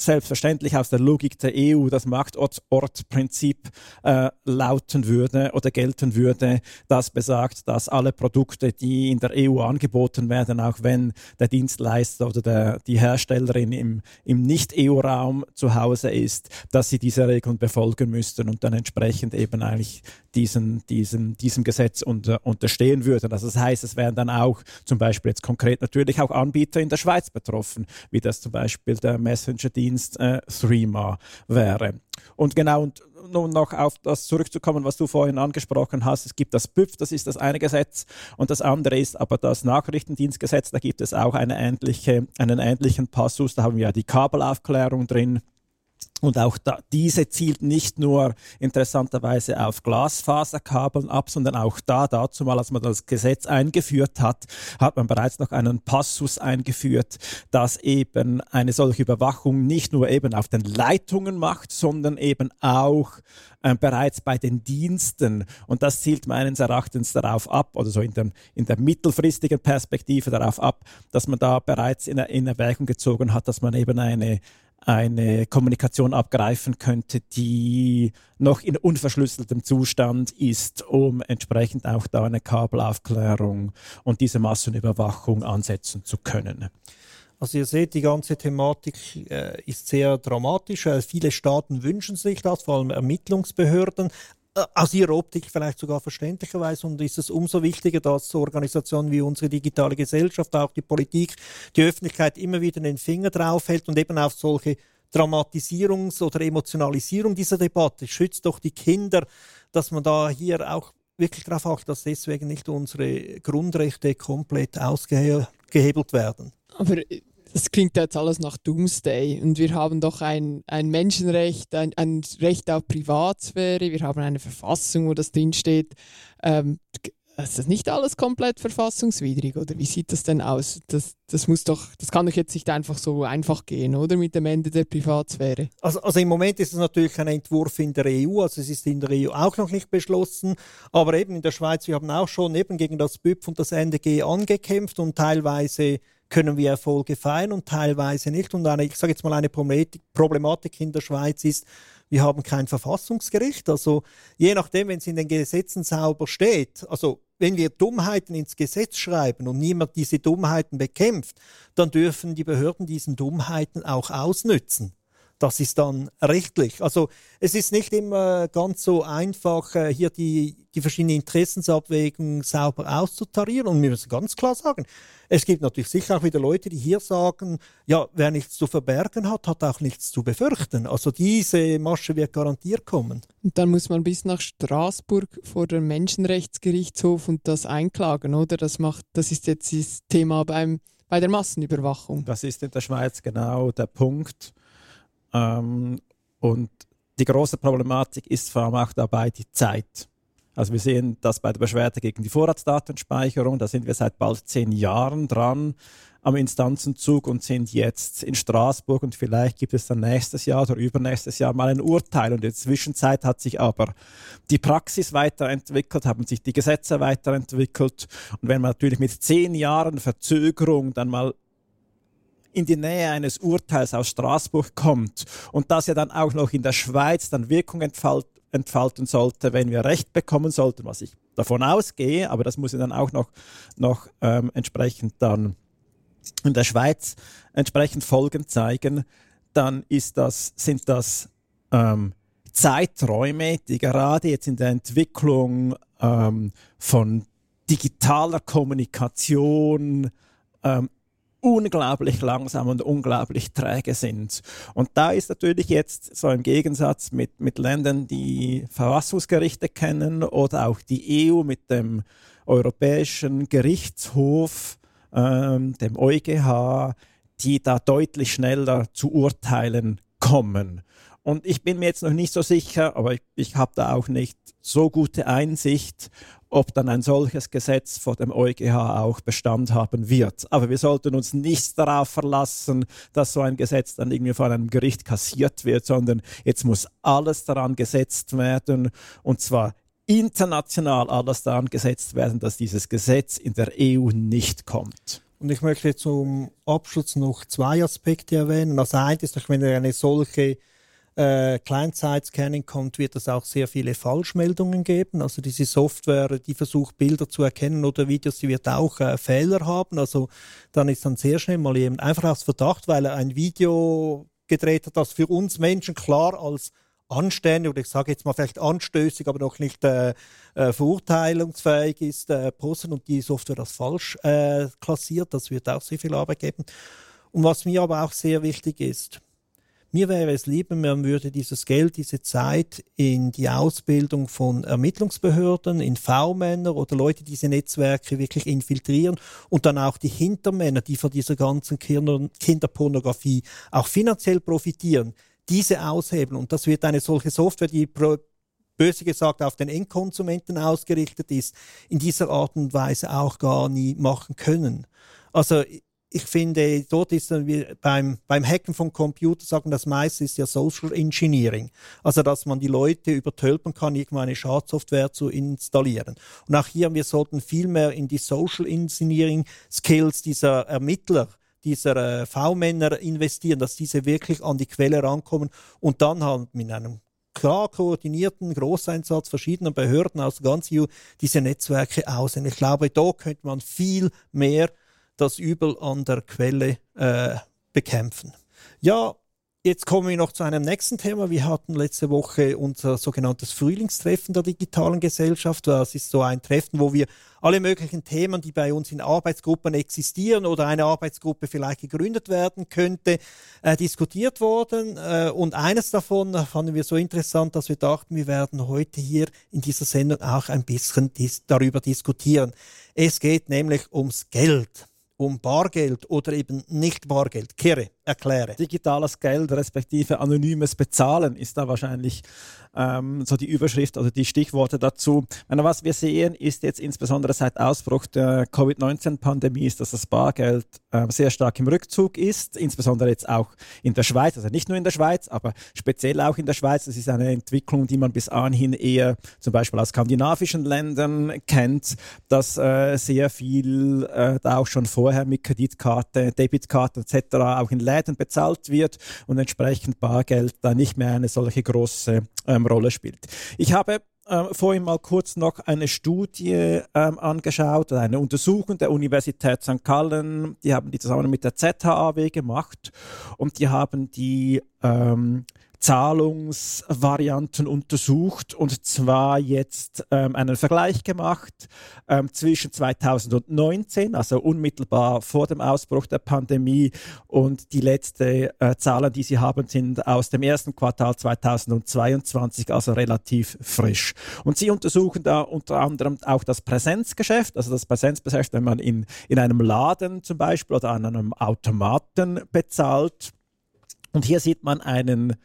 selbstverständlich aus der Logik der EU das Marktortprinzip äh, lauten würde oder gelten würde, das besagt, dass alle Produkte, die in der EU angeboten werden, auch wenn der Dienstleister oder der, die Herstellerin im, im Nicht-EU-Raum zu Hause ist, dass sie diese Regeln befolgen müssten und dann entsprechend eben eigentlich diesen, diesem, diesem Gesetz unter, unterstehen würden. Also das heißt, es wären dann auch zum Beispiel jetzt konkret natürlich auch Anbieter in der Schweiz betroffen, wie das zum Beispiel der Messenger-Dienst äh, Threema wäre. Und genau, und nun noch auf das zurückzukommen, was du vorhin angesprochen hast. Es gibt das BÜF, das ist das eine Gesetz, und das andere ist aber das Nachrichtendienstgesetz. Da gibt es auch eine ähnliche, einen ähnlichen Passus. Da haben wir ja die Kabelaufklärung drin und auch da, diese zielt nicht nur interessanterweise auf Glasfaserkabeln ab, sondern auch da, dazu mal, als man das Gesetz eingeführt hat, hat man bereits noch einen Passus eingeführt, dass eben eine solche Überwachung nicht nur eben auf den Leitungen macht, sondern eben auch äh, bereits bei den Diensten. Und das zielt meines Erachtens darauf ab, oder so in, dem, in der mittelfristigen Perspektive darauf ab, dass man da bereits in, in Erwägung gezogen hat, dass man eben eine eine Kommunikation abgreifen könnte, die noch in unverschlüsseltem Zustand ist, um entsprechend auch da eine Kabelaufklärung und diese Massenüberwachung ansetzen zu können. Also ihr seht, die ganze Thematik äh, ist sehr dramatisch. Äh, viele Staaten wünschen sich das, vor allem Ermittlungsbehörden. Äh, aus Ihrer Optik vielleicht sogar verständlicherweise und ist es umso wichtiger, dass Organisationen wie unsere digitale Gesellschaft, auch die Politik, die Öffentlichkeit immer wieder den Finger drauf hält und eben auf solche Dramatisierungs- oder Emotionalisierung dieser Debatte schützt doch die Kinder, dass man da hier auch wirklich darauf achtet, dass deswegen nicht unsere Grundrechte komplett ausgehebelt werden. Aber das klingt jetzt alles nach Doomsday und wir haben doch ein, ein Menschenrecht, ein, ein Recht auf Privatsphäre, wir haben eine Verfassung, wo das drinsteht. Ähm, ist das nicht alles komplett verfassungswidrig oder wie sieht das denn aus? Das, das muss doch, das kann doch jetzt nicht einfach so einfach gehen, oder mit dem Ende der Privatsphäre? Also, also im Moment ist es natürlich ein Entwurf in der EU, also es ist in der EU auch noch nicht beschlossen, aber eben in der Schweiz, wir haben auch schon eben gegen das BÜPF und das NDG angekämpft und teilweise können wir Erfolge feiern und teilweise nicht. Und eine, ich sage jetzt mal, eine Problematik in der Schweiz ist, wir haben kein Verfassungsgericht. Also je nachdem, wenn es in den Gesetzen sauber steht, also wenn wir Dummheiten ins Gesetz schreiben und niemand diese Dummheiten bekämpft, dann dürfen die Behörden diesen Dummheiten auch ausnützen. Das ist dann rechtlich. Also es ist nicht immer ganz so einfach, äh, hier die, die verschiedenen Interessensabwägungen sauber auszutarieren. Und wir müssen ganz klar sagen, es gibt natürlich sicher auch wieder Leute, die hier sagen, ja, wer nichts zu verbergen hat, hat auch nichts zu befürchten. Also diese Masche wird garantiert kommen. Und dann muss man bis nach Straßburg vor dem Menschenrechtsgerichtshof und das einklagen, oder? Das macht, das ist jetzt das Thema beim, bei der Massenüberwachung. Das ist in der Schweiz genau der Punkt. Ähm, und die große Problematik ist vor allem auch dabei die Zeit. Also wir sehen das bei der Beschwerde gegen die Vorratsdatenspeicherung, da sind wir seit bald zehn Jahren dran am Instanzenzug und sind jetzt in Straßburg und vielleicht gibt es dann nächstes Jahr oder übernächstes Jahr mal ein Urteil. Und in der Zwischenzeit hat sich aber die Praxis weiterentwickelt, haben sich die Gesetze weiterentwickelt. Und wenn man natürlich mit zehn Jahren Verzögerung dann mal in die Nähe eines Urteils aus Straßburg kommt und das ja dann auch noch in der Schweiz dann Wirkung entfalt, entfalten sollte, wenn wir Recht bekommen sollten, was ich davon ausgehe, aber das muss ja dann auch noch, noch ähm, entsprechend dann in der Schweiz entsprechend Folgen zeigen, dann ist das, sind das ähm, Zeiträume, die gerade jetzt in der Entwicklung ähm, von digitaler Kommunikation ähm, unglaublich langsam und unglaublich träge sind. Und da ist natürlich jetzt so im Gegensatz mit, mit Ländern, die Verfassungsgerichte kennen oder auch die EU mit dem Europäischen Gerichtshof, ähm, dem EuGH, die da deutlich schneller zu Urteilen kommen. Und ich bin mir jetzt noch nicht so sicher, aber ich, ich habe da auch nicht so gute Einsicht, ob dann ein solches Gesetz vor dem EuGH auch Bestand haben wird. Aber wir sollten uns nicht darauf verlassen, dass so ein Gesetz dann irgendwie von einem Gericht kassiert wird, sondern jetzt muss alles daran gesetzt werden und zwar international alles daran gesetzt werden, dass dieses Gesetz in der EU nicht kommt. Und ich möchte zum Abschluss noch zwei Aspekte erwähnen. Das eine ist, wenn eine solche äh, Client-Side-Scanning kommt, wird es auch sehr viele Falschmeldungen geben. Also diese Software, die versucht Bilder zu erkennen oder Videos, die wird auch äh, Fehler haben. Also dann ist dann sehr schnell mal jemand einfach aus Verdacht, weil er ein Video gedreht hat, das für uns Menschen klar als anständig oder ich sage jetzt mal vielleicht anstößig, aber noch nicht äh, äh, verurteilungsfähig ist, äh, posten und die Software das falsch äh, klassiert. Das wird auch sehr viel Arbeit geben. Und was mir aber auch sehr wichtig ist, mir wäre es lieber, man würde dieses Geld, diese Zeit in die Ausbildung von Ermittlungsbehörden, in V-Männer oder Leute, die diese Netzwerke wirklich infiltrieren und dann auch die Hintermänner, die von dieser ganzen Kinderpornografie auch finanziell profitieren, diese aushebeln. Und das wird eine solche Software, die böse gesagt auf den Endkonsumenten ausgerichtet ist, in dieser Art und Weise auch gar nie machen können. Also ich finde, dort ist dann wie beim, beim Hacken von Computer sagen, das meiste ist ja Social Engineering. Also, dass man die Leute übertölpen kann, irgendeine Schadsoftware zu installieren. Und auch hier, wir sollten viel mehr in die Social Engineering Skills dieser Ermittler dieser äh, V-Männer investieren, dass diese wirklich an die Quelle rankommen und dann halt mit einem klar koordinierten Großeinsatz verschiedener Behörden aus ganz EU diese Netzwerke aus. Und ich glaube, da könnte man viel mehr das Übel an der Quelle äh, bekämpfen. Ja, Jetzt kommen wir noch zu einem nächsten Thema. Wir hatten letzte Woche unser sogenanntes Frühlingstreffen der digitalen Gesellschaft. Das ist so ein Treffen, wo wir alle möglichen Themen, die bei uns in Arbeitsgruppen existieren oder eine Arbeitsgruppe vielleicht gegründet werden könnte, äh, diskutiert wurden. Äh, und eines davon fanden wir so interessant, dass wir dachten, wir werden heute hier in dieser Sendung auch ein bisschen dis darüber diskutieren. Es geht nämlich ums Geld um Bargeld oder eben nicht Bargeld kehre, erkläre. Digitales Geld respektive anonymes Bezahlen ist da wahrscheinlich ähm, so die Überschrift oder die Stichworte dazu. Meine, was wir sehen, ist jetzt insbesondere seit Ausbruch der Covid-19-Pandemie, ist, dass das Bargeld äh, sehr stark im Rückzug ist, insbesondere jetzt auch in der Schweiz, also nicht nur in der Schweiz, aber speziell auch in der Schweiz. Das ist eine Entwicklung, die man bis anhin eher zum Beispiel aus skandinavischen Ländern kennt, dass äh, sehr viel äh, da auch schon vorher mit Kreditkarte, Debitkarte etc. auch in Läden bezahlt wird und entsprechend Bargeld da nicht mehr eine solche große ähm, Rolle spielt. Ich habe ähm, vorhin mal kurz noch eine Studie ähm, angeschaut, eine Untersuchung der Universität St. Gallen. Die haben die zusammen mit der ZHAW gemacht und die haben die ähm, Zahlungsvarianten untersucht und zwar jetzt ähm, einen Vergleich gemacht ähm, zwischen 2019, also unmittelbar vor dem Ausbruch der Pandemie und die letzte äh, Zahlen, die sie haben, sind aus dem ersten Quartal 2022, also relativ frisch. Und sie untersuchen da unter anderem auch das Präsenzgeschäft, also das Präsenzgeschäft, wenn man in, in einem Laden zum Beispiel oder an einem Automaten bezahlt. Und hier sieht man einen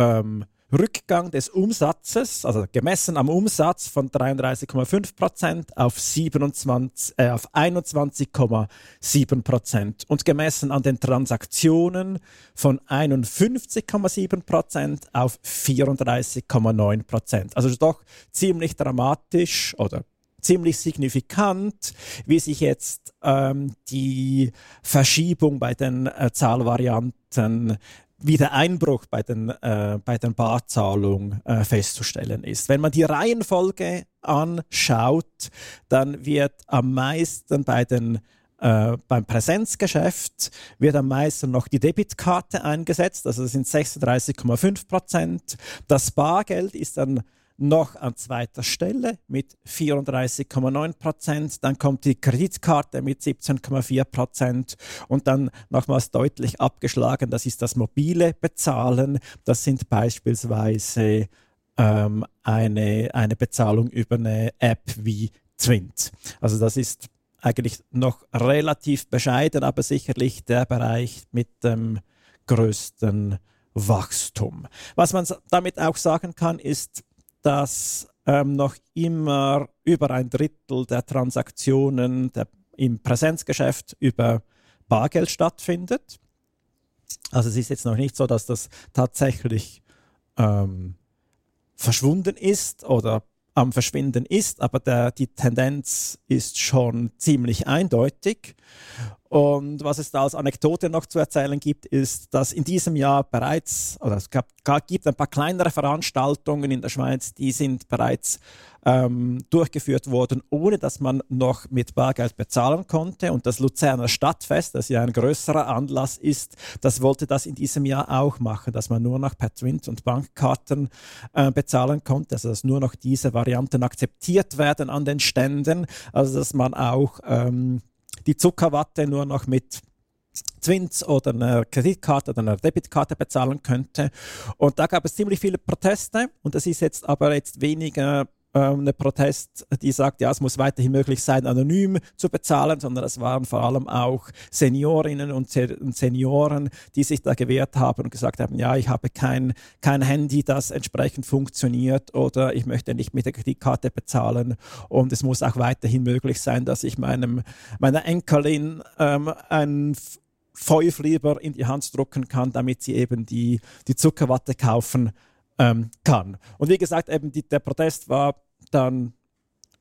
ähm, Rückgang des Umsatzes, also gemessen am Umsatz von 33,5 Prozent auf, 27, äh, auf 21,7 Prozent und gemessen an den Transaktionen von 51,7 Prozent auf 34,9 Prozent. Also doch ziemlich dramatisch oder ziemlich signifikant, wie sich jetzt ähm, die Verschiebung bei den äh, Zahlvarianten wie der Einbruch bei den, äh, bei den Barzahlungen äh, festzustellen ist. Wenn man die Reihenfolge anschaut, dann wird am meisten bei den äh, beim Präsenzgeschäft wird am meisten noch die Debitkarte eingesetzt, also das sind 36,5 Prozent. Das Bargeld ist dann noch an zweiter Stelle mit 34,9 Prozent. Dann kommt die Kreditkarte mit 17,4 Prozent und dann nochmals deutlich abgeschlagen, das ist das mobile Bezahlen. Das sind beispielsweise ähm, eine, eine Bezahlung über eine App wie Twint. Also das ist eigentlich noch relativ bescheiden, aber sicherlich der Bereich mit dem größten Wachstum. Was man damit auch sagen kann, ist, dass ähm, noch immer über ein Drittel der Transaktionen der, im Präsenzgeschäft über Bargeld stattfindet. Also es ist jetzt noch nicht so, dass das tatsächlich ähm, verschwunden ist oder am Verschwinden ist, aber der, die Tendenz ist schon ziemlich eindeutig. Und was es da als Anekdote noch zu erzählen gibt, ist, dass in diesem Jahr bereits, oder es gab, gibt ein paar kleinere Veranstaltungen in der Schweiz, die sind bereits ähm, durchgeführt worden, ohne dass man noch mit Bargeld bezahlen konnte. Und das Luzerner Stadtfest, das ja ein größerer Anlass ist, das wollte das in diesem Jahr auch machen, dass man nur noch per Twint und Bankkarten äh, bezahlen konnte, also dass nur noch diese Varianten akzeptiert werden an den Ständen, also dass man auch ähm, die Zuckerwatte nur noch mit Twins oder einer Kreditkarte oder einer Debitkarte bezahlen könnte. Und da gab es ziemlich viele Proteste und das ist jetzt aber jetzt weniger ähm, eine Protest, die sagt, ja, es muss weiterhin möglich sein, anonym zu bezahlen, sondern es waren vor allem auch Seniorinnen und Senioren, die sich da gewehrt haben und gesagt haben, ja, ich habe kein, kein Handy, das entsprechend funktioniert oder ich möchte nicht mit der Kreditkarte bezahlen. Und es muss auch weiterhin möglich sein, dass ich meinem, meiner Enkelin ähm, ein Fäuflieber in die Hand drucken kann, damit sie eben die, die Zuckerwatte kaufen ähm, kann. Und wie gesagt, eben die, der Protest war dann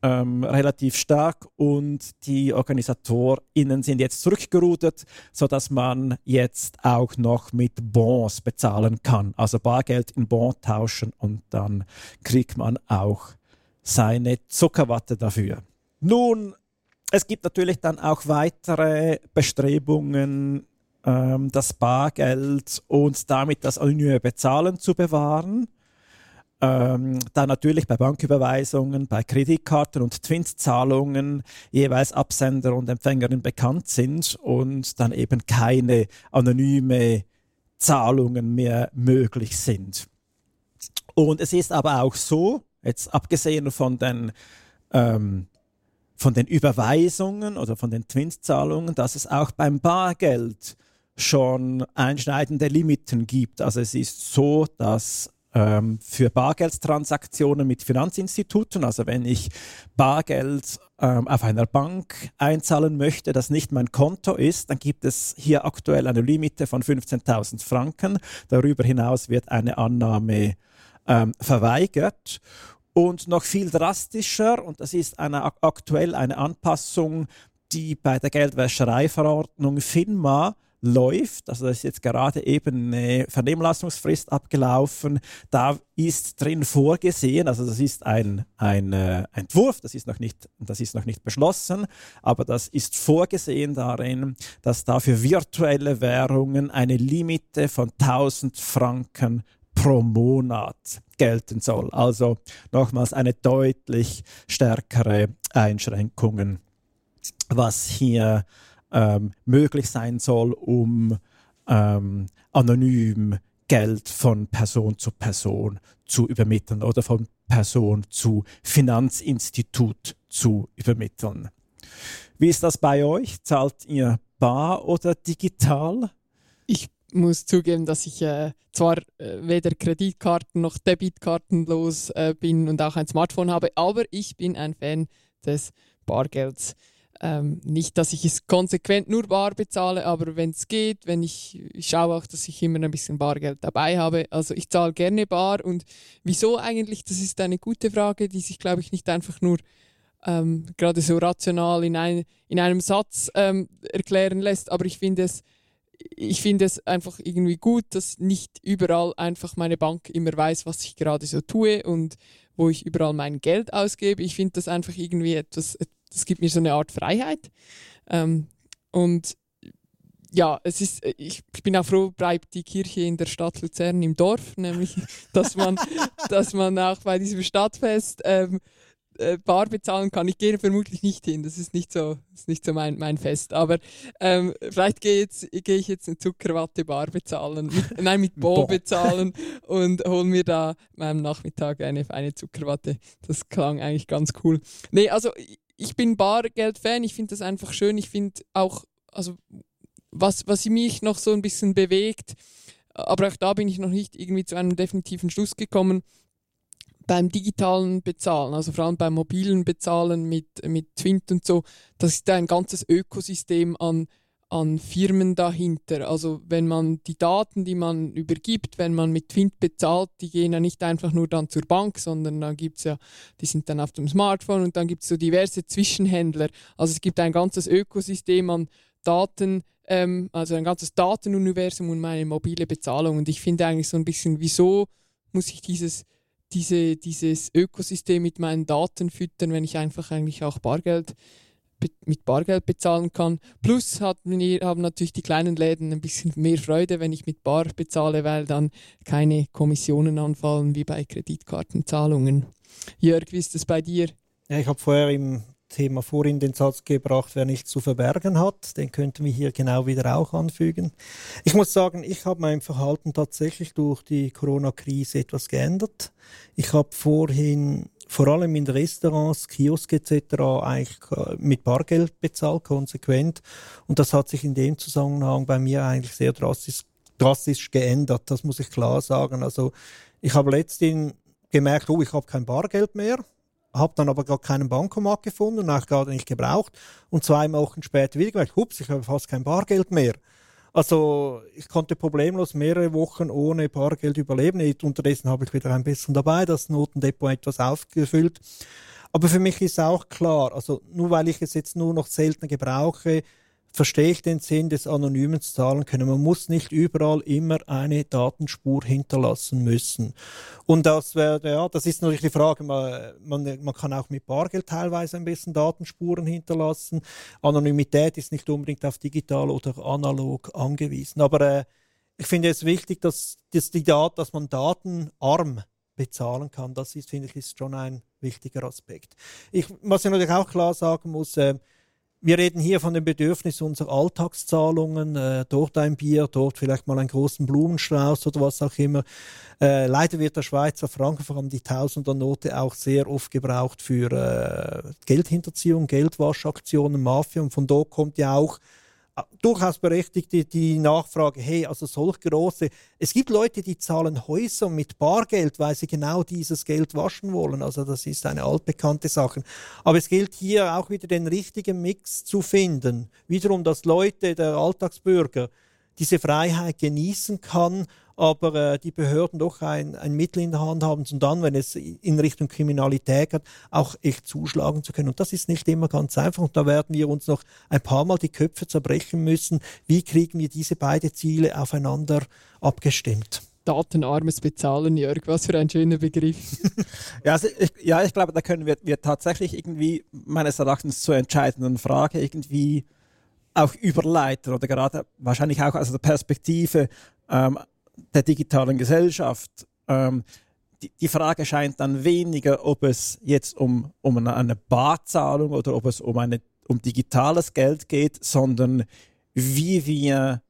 ähm, relativ stark und die OrganisatorInnen sind jetzt zurückgerudert, sodass man jetzt auch noch mit Bons bezahlen kann. Also Bargeld in Bon tauschen und dann kriegt man auch seine Zuckerwatte dafür. Nun, es gibt natürlich dann auch weitere Bestrebungen ähm, das Bargeld und damit das anonyme Bezahlen zu bewahren. Ähm, da natürlich bei Banküberweisungen, bei Kreditkarten und Twint-Zahlungen jeweils Absender und Empfängerin bekannt sind und dann eben keine anonyme Zahlungen mehr möglich sind. Und es ist aber auch so, jetzt abgesehen von den ähm, von den Überweisungen oder von den Zinszahlungen, dass es auch beim Bargeld schon einschneidende Limiten gibt. Also es ist so, dass ähm, für Bargeldtransaktionen mit Finanzinstituten, also wenn ich Bargeld ähm, auf einer Bank einzahlen möchte, das nicht mein Konto ist, dann gibt es hier aktuell eine Limite von 15.000 Franken. Darüber hinaus wird eine Annahme ähm, verweigert. Und noch viel drastischer, und das ist eine, aktuell eine Anpassung, die bei der Geldwäschereiverordnung FINMA läuft, also da ist jetzt gerade eben eine Vernehmlassungsfrist abgelaufen, da ist drin vorgesehen, also das ist ein, ein äh, Entwurf, das ist, noch nicht, das ist noch nicht beschlossen, aber das ist vorgesehen darin, dass da für virtuelle Währungen eine Limite von 1000 Franken pro Monat gelten soll. Also nochmals eine deutlich stärkere Einschränkungen, was hier ähm, möglich sein soll, um ähm, anonym Geld von Person zu Person zu übermitteln oder von Person zu Finanzinstitut zu übermitteln. Wie ist das bei euch? Zahlt ihr bar oder digital? Ich muss zugeben, dass ich äh, zwar äh, weder Kreditkarten noch Debitkartenlos äh, bin und auch ein Smartphone habe, aber ich bin ein Fan des Bargelds. Ähm, nicht, dass ich es konsequent nur bar bezahle, aber wenn es geht, wenn ich, ich schaue auch, dass ich immer ein bisschen Bargeld dabei habe. Also ich zahle gerne bar und wieso eigentlich, das ist eine gute Frage, die sich, glaube ich, nicht einfach nur ähm, gerade so rational in, ein, in einem Satz ähm, erklären lässt, aber ich finde es, ich finde es einfach irgendwie gut, dass nicht überall einfach meine Bank immer weiß, was ich gerade so tue und wo ich überall mein Geld ausgebe. Ich finde das einfach irgendwie etwas, das gibt mir so eine Art Freiheit. Ähm, und ja, es ist, ich, bin auch froh, bleibt die Kirche in der Stadt Luzern im Dorf, nämlich, dass man, dass man auch bei diesem Stadtfest ähm, äh, Bar bezahlen kann. Ich gehe vermutlich nicht hin, das ist nicht so, ist nicht so mein, mein Fest. Aber ähm, vielleicht gehe, jetzt, gehe ich jetzt eine Zuckerwatte Bar bezahlen, mit, nein, mit Bo bezahlen und hole mir da am Nachmittag eine, eine Zuckerwatte. Das klang eigentlich ganz cool. Nee, also ich bin Bargeld-Fan, ich finde das einfach schön. Ich finde auch, also was, was mich noch so ein bisschen bewegt, aber auch da bin ich noch nicht irgendwie zu einem definitiven Schluss gekommen, beim digitalen Bezahlen, also vor allem beim mobilen Bezahlen mit, mit Twint und so, das ist ein ganzes Ökosystem an, an Firmen dahinter. Also wenn man die Daten, die man übergibt, wenn man mit Twint bezahlt, die gehen ja nicht einfach nur dann zur Bank, sondern dann gibt es ja, die sind dann auf dem Smartphone und dann gibt es so diverse Zwischenhändler. Also es gibt ein ganzes Ökosystem an Daten, ähm, also ein ganzes Datenuniversum und meine mobile Bezahlung. Und ich finde eigentlich so ein bisschen, wieso muss ich dieses diese, dieses Ökosystem mit meinen Daten füttern, wenn ich einfach eigentlich auch Bargeld mit Bargeld bezahlen kann. Plus hatten wir, haben natürlich die kleinen Läden ein bisschen mehr Freude, wenn ich mit Bar bezahle, weil dann keine Kommissionen anfallen wie bei Kreditkartenzahlungen. Jörg, wie ist es bei dir? Ja, ich habe vorher im Thema vorhin den Satz gebracht, wer nichts zu verbergen hat, den könnten wir hier genau wieder auch anfügen. Ich muss sagen, ich habe mein Verhalten tatsächlich durch die Corona-Krise etwas geändert. Ich habe vorhin vor allem in Restaurants, Kiosk etc. eigentlich äh, mit Bargeld bezahlt, konsequent. Und das hat sich in dem Zusammenhang bei mir eigentlich sehr drastisch, drastisch geändert. Das muss ich klar sagen. Also ich habe letztens gemerkt, oh, ich habe kein Bargeld mehr habe dann aber gar keinen Bankomat gefunden und auch gerade nicht gebraucht. Und zwei Wochen später wieder gemerkt, hups, ich habe fast kein Bargeld mehr. Also ich konnte problemlos mehrere Wochen ohne Bargeld überleben. Unterdessen habe ich wieder ein bisschen dabei, das Notendepot etwas aufgefüllt. Aber für mich ist auch klar, also nur weil ich es jetzt nur noch selten gebrauche, verstehe ich den Sinn des anonymen Zahlen können. Man muss nicht überall immer eine Datenspur hinterlassen müssen. Und das wäre, ja, das ist natürlich die Frage. Man, man, man kann auch mit Bargeld teilweise ein bisschen Datenspuren hinterlassen. Anonymität ist nicht unbedingt auf digital oder analog angewiesen. Aber äh, ich finde es wichtig, dass, dass, die Dat dass man datenarm bezahlen kann. Das ist, finde ich, ist schon ein wichtiger Aspekt. Ich, was ich natürlich auch klar sagen muss, äh, wir reden hier von den Bedürfnissen unserer Alltagszahlungen, äh, dort ein Bier, dort vielleicht mal einen großen Blumenstrauß oder was auch immer. Äh, leider wird der Schweizer Franken, vor allem die Tausendernote, auch sehr oft gebraucht für äh, Geldhinterziehung, Geldwaschaktionen, Mafia. Und von dort kommt ja auch durchaus berechtigt die, Nachfrage, hey, also solch große, es gibt Leute, die zahlen Häuser mit Bargeld, weil sie genau dieses Geld waschen wollen. Also das ist eine altbekannte Sache. Aber es gilt hier auch wieder den richtigen Mix zu finden. Wiederum, dass Leute, der Alltagsbürger, diese Freiheit genießen kann, aber äh, die Behörden doch ein, ein Mittel in der Hand haben, und dann, wenn es in Richtung Kriminalität geht, auch echt zuschlagen zu können. Und das ist nicht immer ganz einfach. Und da werden wir uns noch ein paar Mal die Köpfe zerbrechen müssen. Wie kriegen wir diese beiden Ziele aufeinander abgestimmt? datenarmes Bezahlen, Jörg, was für ein schöner Begriff. ja, also ich, ja, ich glaube, da können wir, wir tatsächlich irgendwie meines Erachtens zur entscheidenden Frage irgendwie auch überleiten oder gerade wahrscheinlich auch aus der Perspektive ähm, der digitalen Gesellschaft. Ähm, die, die, Frage scheint dann weniger, ob es jetzt um, um eine, eine Barzahlung oder ob es um, eine, um digitales Geld geht, sondern wie wir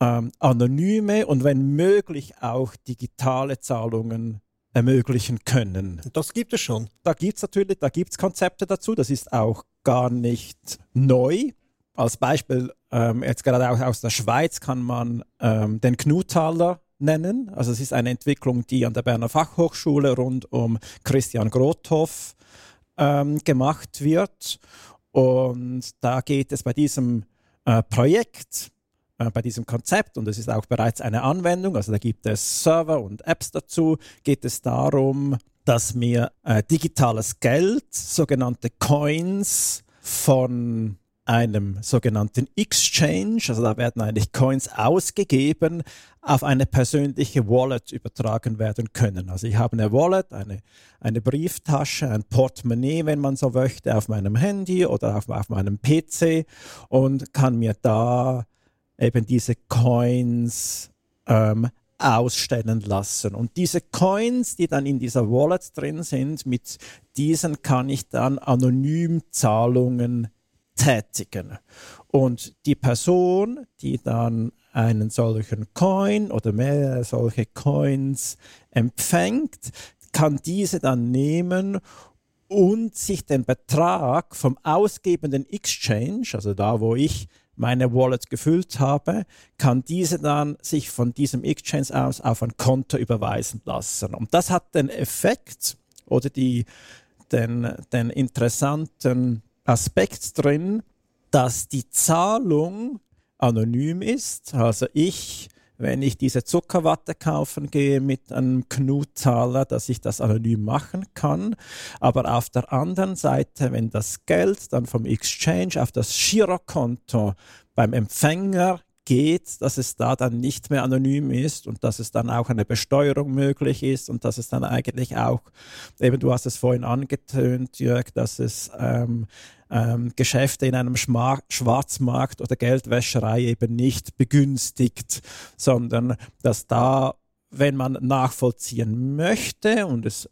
ähm, anonyme und wenn möglich auch digitale Zahlungen ermöglichen können. Das gibt es schon. Da gibt es natürlich, da gibt es Konzepte dazu, das ist auch gar nicht neu. Als Beispiel, ähm, jetzt gerade auch aus der Schweiz kann man ähm, den Knutaler nennen. Also es ist eine Entwicklung, die an der Berner Fachhochschule rund um Christian Grothoff ähm, gemacht wird. Und da geht es bei diesem äh, Projekt, äh, bei diesem Konzept, und es ist auch bereits eine Anwendung, also da gibt es Server und Apps dazu, geht es darum, dass mir äh, digitales Geld, sogenannte Coins von einem sogenannten Exchange, also da werden eigentlich Coins ausgegeben, auf eine persönliche Wallet übertragen werden können. Also ich habe eine Wallet, eine, eine Brieftasche, ein Portemonnaie, wenn man so möchte, auf meinem Handy oder auf, auf meinem PC und kann mir da eben diese Coins ähm, ausstellen lassen. Und diese Coins, die dann in dieser Wallet drin sind, mit diesen kann ich dann anonym Zahlungen tätigen. Und die Person, die dann einen solchen Coin oder mehrere solche Coins empfängt, kann diese dann nehmen und sich den Betrag vom ausgebenden Exchange, also da, wo ich meine Wallet gefüllt habe, kann diese dann sich von diesem Exchange aus auf ein Konto überweisen lassen. Und das hat den Effekt oder die, den, den interessanten Aspekt drin, dass die Zahlung anonym ist. Also ich, wenn ich diese Zuckerwatte kaufen gehe mit einem Knutzahler, dass ich das anonym machen kann. Aber auf der anderen Seite, wenn das Geld dann vom Exchange auf das Girokonto beim Empfänger geht, dass es da dann nicht mehr anonym ist und dass es dann auch eine Besteuerung möglich ist und dass es dann eigentlich auch, eben du hast es vorhin angetönt, Jörg, dass es ähm, ähm, Geschäfte in einem Schma Schwarzmarkt oder Geldwäscherei eben nicht begünstigt, sondern dass da, wenn man nachvollziehen möchte und es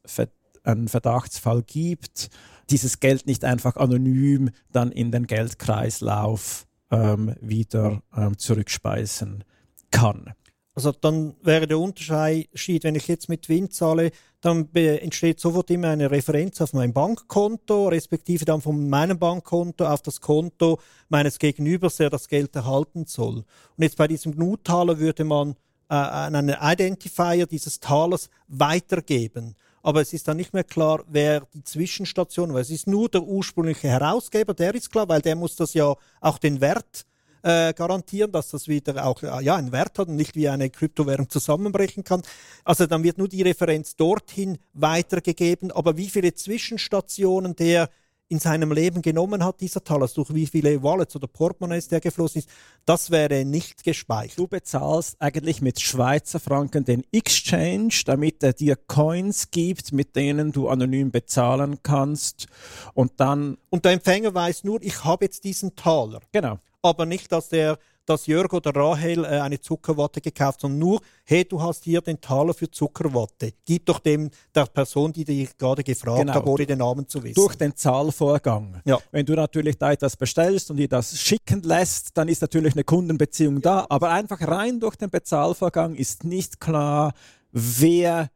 einen Verdachtsfall gibt, dieses Geld nicht einfach anonym dann in den Geldkreislauf ähm, wieder ähm, zurückspeisen kann. Also dann wäre der Unterschied, wenn ich jetzt mit Wind zahle, dann entsteht sofort immer eine Referenz auf mein Bankkonto, respektive dann von meinem Bankkonto auf das Konto meines Gegenübers, der das Geld erhalten soll. Und jetzt bei diesem GNU-Taler würde man äh, einen Identifier dieses Talers weitergeben aber es ist dann nicht mehr klar, wer die Zwischenstation, weil es ist nur der ursprüngliche Herausgeber, der ist klar, weil der muss das ja auch den Wert äh, garantieren, dass das wieder auch äh, ja, einen Wert hat und nicht wie eine Kryptowährung zusammenbrechen kann. Also dann wird nur die Referenz dorthin weitergegeben, aber wie viele Zwischenstationen der in seinem Leben genommen hat, dieser Talas, durch wie viele Wallets oder Portemonnaies der geflossen ist, das wäre nicht gespeichert. Du bezahlst eigentlich mit Schweizer Franken den Exchange, damit er dir Coins gibt, mit denen du anonym bezahlen kannst und dann... Und der Empfänger weiß nur, ich habe jetzt diesen Taler. Genau. aber nicht, dass der dass Jörg oder Rahel äh, eine Zuckerwatte gekauft, sondern nur, hey, du hast hier den Taler für Zuckerwatte. Gib doch dem der Person, die dich gerade gefragt Genau. hat, ohne den Namen zu wissen. durch den Zahlvorgang. Ja. Wenn du natürlich da etwas bestellst und dir das schicken lässt, dann ist natürlich eine Kundenbeziehung da. Aber einfach rein durch den Bezahlvorgang ist nicht klar, wer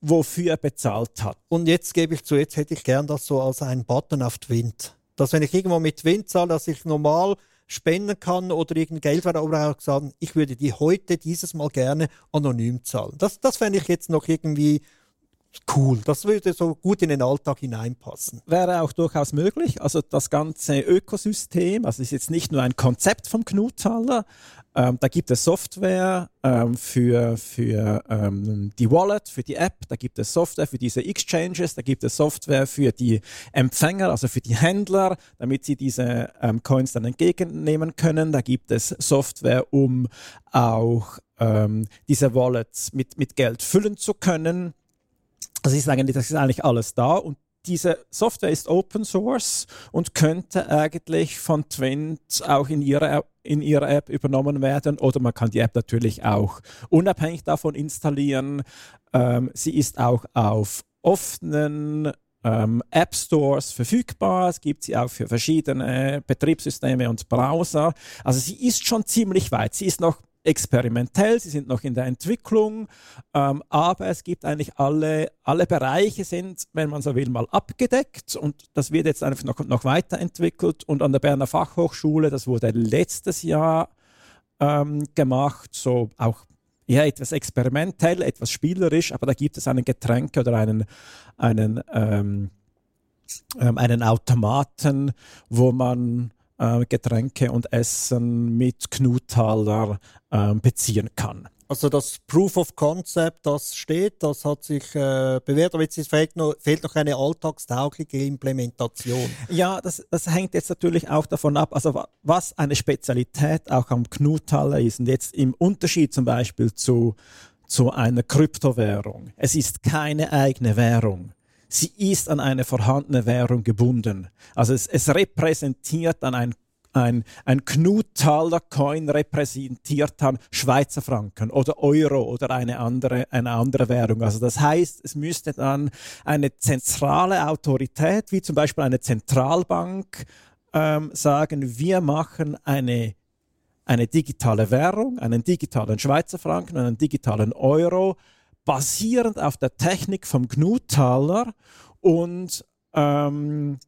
wofür bezahlt hat. Und jetzt gebe ich zu, jetzt hätte ich gern das so als einen Button auf Twint. Dass wenn ich irgendwo mit Twint zahle, dass ich normal spenden kann oder irgendein Geld wäre, aber auch sagen, ich würde die heute dieses Mal gerne anonym zahlen. Das, das fände ich jetzt noch irgendwie cool. Das würde so gut in den Alltag hineinpassen. Wäre auch durchaus möglich. Also das ganze Ökosystem, also ist jetzt nicht nur ein Konzept vom Knuthaler, ähm, da gibt es Software ähm, für, für ähm, die Wallet, für die App, da gibt es Software für diese Exchanges, da gibt es Software für die Empfänger, also für die Händler, damit sie diese ähm, Coins dann entgegennehmen können. Da gibt es Software, um auch ähm, diese Wallets mit, mit Geld füllen zu können. Das ist eigentlich, das ist eigentlich alles da und diese Software ist Open Source und könnte eigentlich von Twint auch in ihrer, App- in ihrer App übernommen werden oder man kann die App natürlich auch unabhängig davon installieren. Ähm, sie ist auch auf offenen ähm, App Stores verfügbar. Es gibt sie auch für verschiedene Betriebssysteme und Browser. Also sie ist schon ziemlich weit. Sie ist noch experimentell, sie sind noch in der Entwicklung, ähm, aber es gibt eigentlich alle, alle Bereiche sind, wenn man so will, mal abgedeckt und das wird jetzt einfach noch, noch weiterentwickelt. Und an der Berner Fachhochschule, das wurde letztes Jahr ähm, gemacht, so auch ja, etwas experimentell, etwas spielerisch, aber da gibt es einen Getränke oder einen, einen, ähm, ähm, einen Automaten, wo man äh, Getränke und Essen mit Knuthaler ähm, beziehen kann. Also das Proof of Concept, das steht, das hat sich äh, bewährt, aber jetzt fehlt noch, fehlt noch eine alltagstaugliche Implementation. Ja, das, das hängt jetzt natürlich auch davon ab, also wa- was eine Spezialität auch am Knuthaler ist. Und jetzt im Unterschied zum Beispiel zu, zu einer Kryptowährung. Es ist keine eigene Währung. Sie ist an eine vorhandene Währung gebunden. Also es, es repräsentiert dann ein ein, ein Knuthaler Coin repräsentiert dann Schweizer Franken oder Euro oder eine andere, eine andere Währung. Also das heißt, es müsste dann eine zentrale Autorität, wie zum Beispiel eine Zentralbank, ähm, sagen, wir machen eine, eine digitale Währung, einen digitalen Schweizer Franken, einen digitalen Euro, basierend auf der Technik vom Knuthaler und ähm,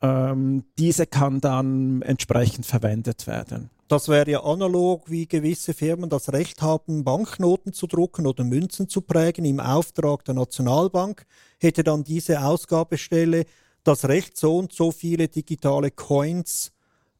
ähm, diese kann dann entsprechend verwendet werden. Das wäre ja analog, wie gewisse Firmen das Recht haben, Banknoten zu drucken oder Münzen zu prägen im Auftrag der Nationalbank, hätte dann diese Ausgabestelle das Recht, so und so viele digitale Coins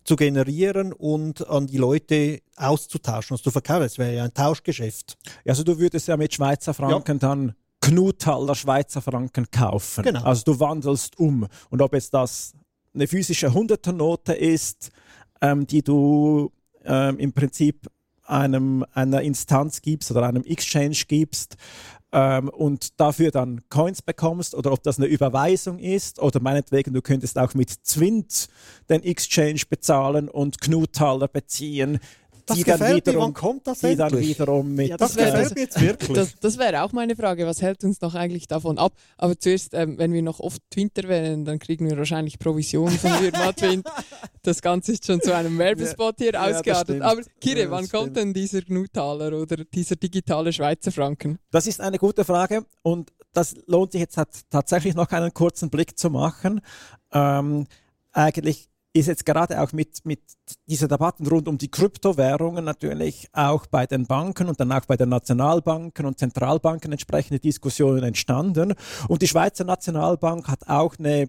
zu generieren und an die Leute auszutauschen, also zu verkaufen. Es wäre ja ein Tauschgeschäft. Also du würdest ja mit Schweizer Franken dann Knuthaler Schweizer Franken kaufen. Genau. Also du wandelst um. Und ob jetzt das eine physische Hunderternote ist, ähm, die du ähm, im Prinzip einem, einer Instanz gibst oder einem Exchange gibst ähm, und dafür dann Coins bekommst oder ob das eine Überweisung ist oder meinetwegen du könntest auch mit Zwint den Exchange bezahlen und Knuthaler beziehen. Das die gefällt mir. wiederum, Wann kommt das die dann endlich? wiederum mit Ja, Das Das wäre- gefällt mir jetzt wirklich. Das, das wäre auch meine Frage. Was hält uns noch eigentlich davon ab? Aber zuerst, ähm, wenn wir noch oft Twinter wählen, dann kriegen wir wahrscheinlich Provision von Firma Twint. Das Ganze ist schon zu einem Werbespot hier Ja, ausgeartet. Aber Kire, Ja, wann kommt denn dieser Gnutaler oder dieser digitale Schweizer Franken? Das ist eine gute Frage und das lohnt sich jetzt tat- tatsächlich noch einen kurzen Blick zu machen. Ähm, eigentlich ist jetzt gerade auch mit, mit dieser Debatten rund um die Kryptowährungen natürlich auch bei den Banken und dann auch bei den Nationalbanken und Zentralbanken entsprechende Diskussionen entstanden. Und die Schweizer Nationalbank hat auch eine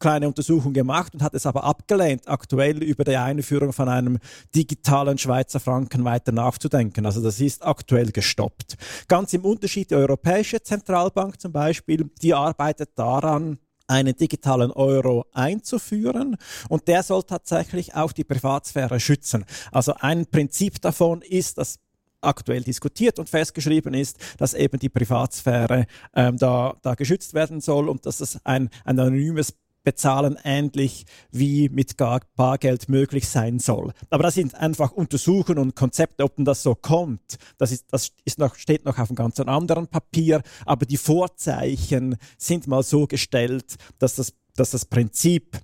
kleine Untersuchung gemacht und hat es aber abgelehnt, aktuell über die Einführung von einem digitalen Schweizer Franken weiter nachzudenken. Also das ist aktuell gestoppt. Ganz im Unterschied die Europäische Zentralbank zum Beispiel, die arbeitet daran, einen digitalen Euro einzuführen und der soll tatsächlich auch die Privatsphäre schützen. Also ein Prinzip davon ist, dass aktuell diskutiert und festgeschrieben ist, dass eben die Privatsphäre ähm, da, da geschützt werden soll und dass es ein, ein anonymes bezahlen ähnlich wie mit Bargeld möglich sein soll. Aber das sind einfach Untersuchungen und Konzepte, ob denn das so kommt. Das, ist, das ist noch, steht noch auf einem ganz anderen Papier, aber die Vorzeichen sind mal so gestellt, dass das, dass das Prinzip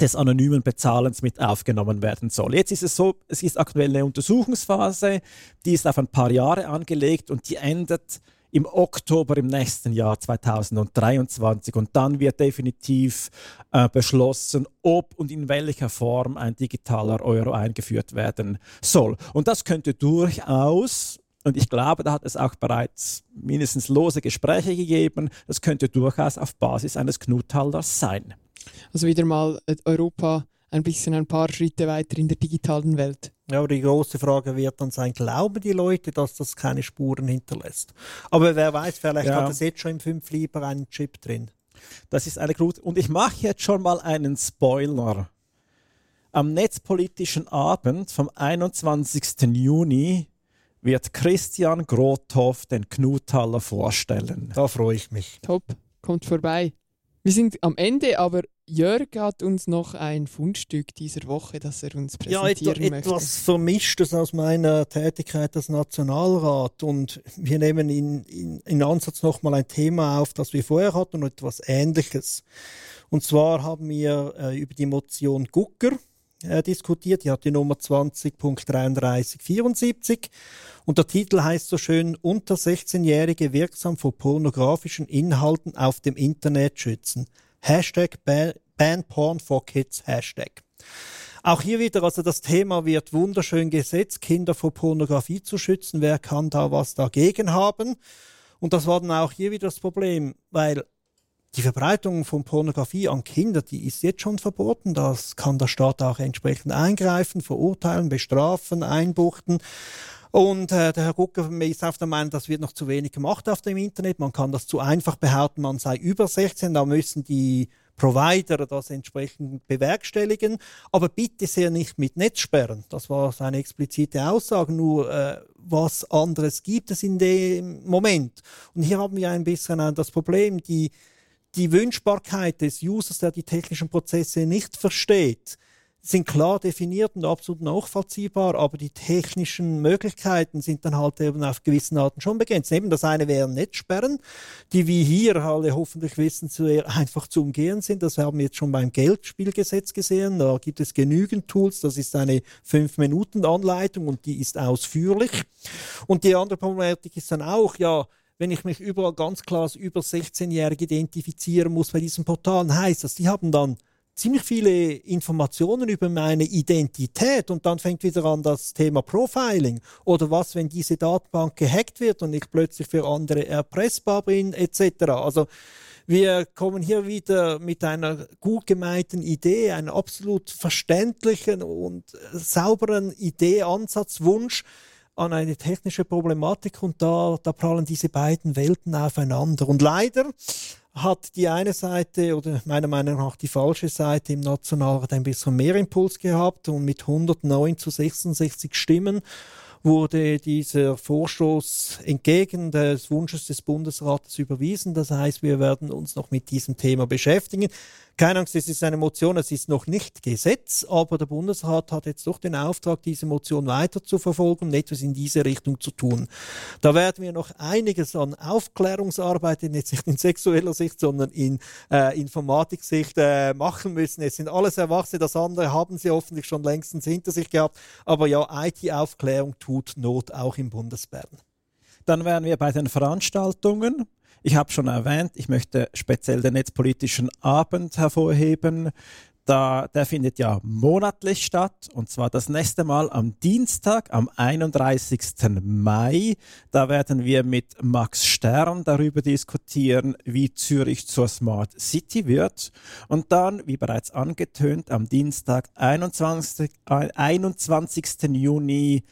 des anonymen Bezahlens mit aufgenommen werden soll. Jetzt ist es so, es ist aktuell eine Untersuchungsphase, die ist auf ein paar Jahre angelegt und die endet im Oktober im nächsten Jahr 2023 und dann wird definitiv äh, beschlossen, ob und in welcher Form ein digitaler Euro eingeführt werden soll. Und das könnte durchaus und ich glaube, da hat es auch bereits mindestens lose Gespräche gegeben. Das könnte durchaus auf Basis eines Knuthalters sein. Also wieder mal Europa ein bisschen ein paar Schritte weiter in der digitalen Welt. Ja, aber die große Frage wird dann sein, glauben die Leute, dass das keine Spuren hinterlässt? Aber wer weiß, vielleicht ja. hat es jetzt schon im 5 Lieber einen Chip drin. Das ist eine gute. Und ich mache jetzt schon mal einen Spoiler. Am netzpolitischen Abend vom 21. Juni wird Christian Grothoff den Knuthaller vorstellen. Da freue ich mich. Top, kommt vorbei. Wir sind am Ende, aber Jörg hat uns noch ein Fundstück dieser Woche, das er uns präsentieren ja, möchte. etwas Vermischtes aus meiner Tätigkeit als Nationalrat und wir nehmen in, in, in Ansatz nochmal ein Thema auf, das wir vorher hatten und etwas Ähnliches. Und zwar haben wir äh, über die Motion Gucker äh, diskutiert, die hat die Nummer 20.3374 und der Titel heißt so schön Unter 16-Jährige wirksam vor pornografischen Inhalten auf dem Internet schützen. Hashtag Ban Porn for Kids Hashtag. Auch hier wieder, also das Thema wird wunderschön gesetzt, Kinder vor Pornografie zu schützen. Wer kann da was dagegen haben? Und das war dann auch hier wieder das Problem, weil die Verbreitung von Pornografie an Kinder, die ist jetzt schon verboten. Das kann der Staat auch entsprechend eingreifen, verurteilen, bestrafen, einbuchten. Und äh, der Herr Gucker ist auf der Meinung, das wird noch zu wenig gemacht auf dem Internet. Man kann das zu einfach behaupten, man sei über 16, da müssen die Provider das entsprechend bewerkstelligen, aber bitte sehr nicht mit Netzsperren. Das war seine explizite Aussage. Nur äh, was anderes gibt es in dem Moment. Und hier haben wir ein bisschen äh, das Problem, die, die Wünschbarkeit des Users, der die technischen Prozesse nicht versteht, sind klar definiert und absolut nachvollziehbar, aber die technischen Möglichkeiten sind dann halt eben auf gewissen Arten schon begrenzt. Eben das eine wären Netzsperren, die wie hier alle hoffentlich wissen, zu, einfach zu umgehen sind. Das haben wir jetzt schon beim Geldspielgesetz gesehen. Da gibt es genügend Tools. Das ist eine 5-Minuten-Anleitung und die ist ausführlich. Und die andere Problematik ist dann auch, ja, wenn ich mich überall ganz klar als über 16-Jährige identifizieren muss bei diesen Portalen, heißt das, die haben dann ziemlich viele Informationen über meine Identität und dann fängt wieder an das Thema Profiling oder was, wenn diese Datenbank gehackt wird und ich plötzlich für andere erpressbar bin etc. Also wir kommen hier wieder mit einer gut gemeinten Idee, einen absolut verständlichen und sauberen Idee, Ansatz, Wunsch an eine technische Problematik und da, da prallen diese beiden Welten aufeinander. Und leider hat die eine Seite oder meiner Meinung nach die falsche Seite im Nationalrat ein bisschen mehr Impuls gehabt und mit 109 zu 66 Stimmen wurde dieser Vorstoß entgegen des Wunsches des Bundesrates überwiesen. Das heißt, wir werden uns noch mit diesem Thema beschäftigen. Keine Angst, es ist eine Motion, es ist noch nicht Gesetz, aber der Bundesrat hat jetzt doch den Auftrag, diese Motion weiter zu verfolgen und etwas in diese Richtung zu tun. Da werden wir noch einiges an Aufklärungsarbeit, jetzt nicht in sexueller Sicht, sondern in äh, Informatiksicht äh, machen müssen. Es sind alles Erwachsene, das andere haben sie hoffentlich schon längstens hinter sich gehabt. Aber ja, IT-Aufklärung tut Not auch im Bundesbern. Dann wären wir bei den Veranstaltungen. Ich habe schon erwähnt, ich möchte speziell den netzpolitischen Abend hervorheben. Da, der findet ja monatlich statt und zwar das nächste Mal am Dienstag, am 31. Mai. Da werden wir mit Max Stern darüber diskutieren, wie Zürich zur Smart City wird. Und dann, wie bereits angetönt, am Dienstag, 21. 21. Juni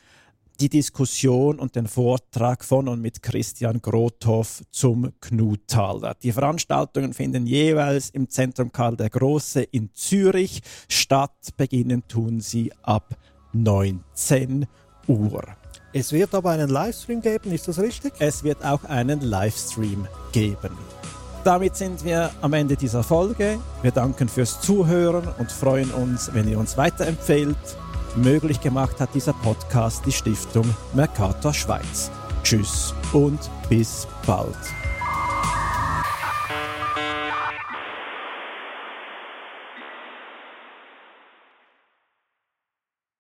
die Diskussion und den Vortrag von und mit Christian Grothoff zum Knuthaler. Die Veranstaltungen finden jeweils im Zentrum Karl der Große in Zürich statt. Beginnen tun sie ab 19 Uhr. Es wird aber einen Livestream geben, ist das richtig? Es wird auch einen Livestream geben. damit sind wir am Ende dieser Folge. Wir danken fürs Zuhören und freuen uns, wenn ihr uns weiterempfehlt. Möglich gemacht hat dieser Podcast die Stiftung Mercator Schweiz. Tschüss und bis bald.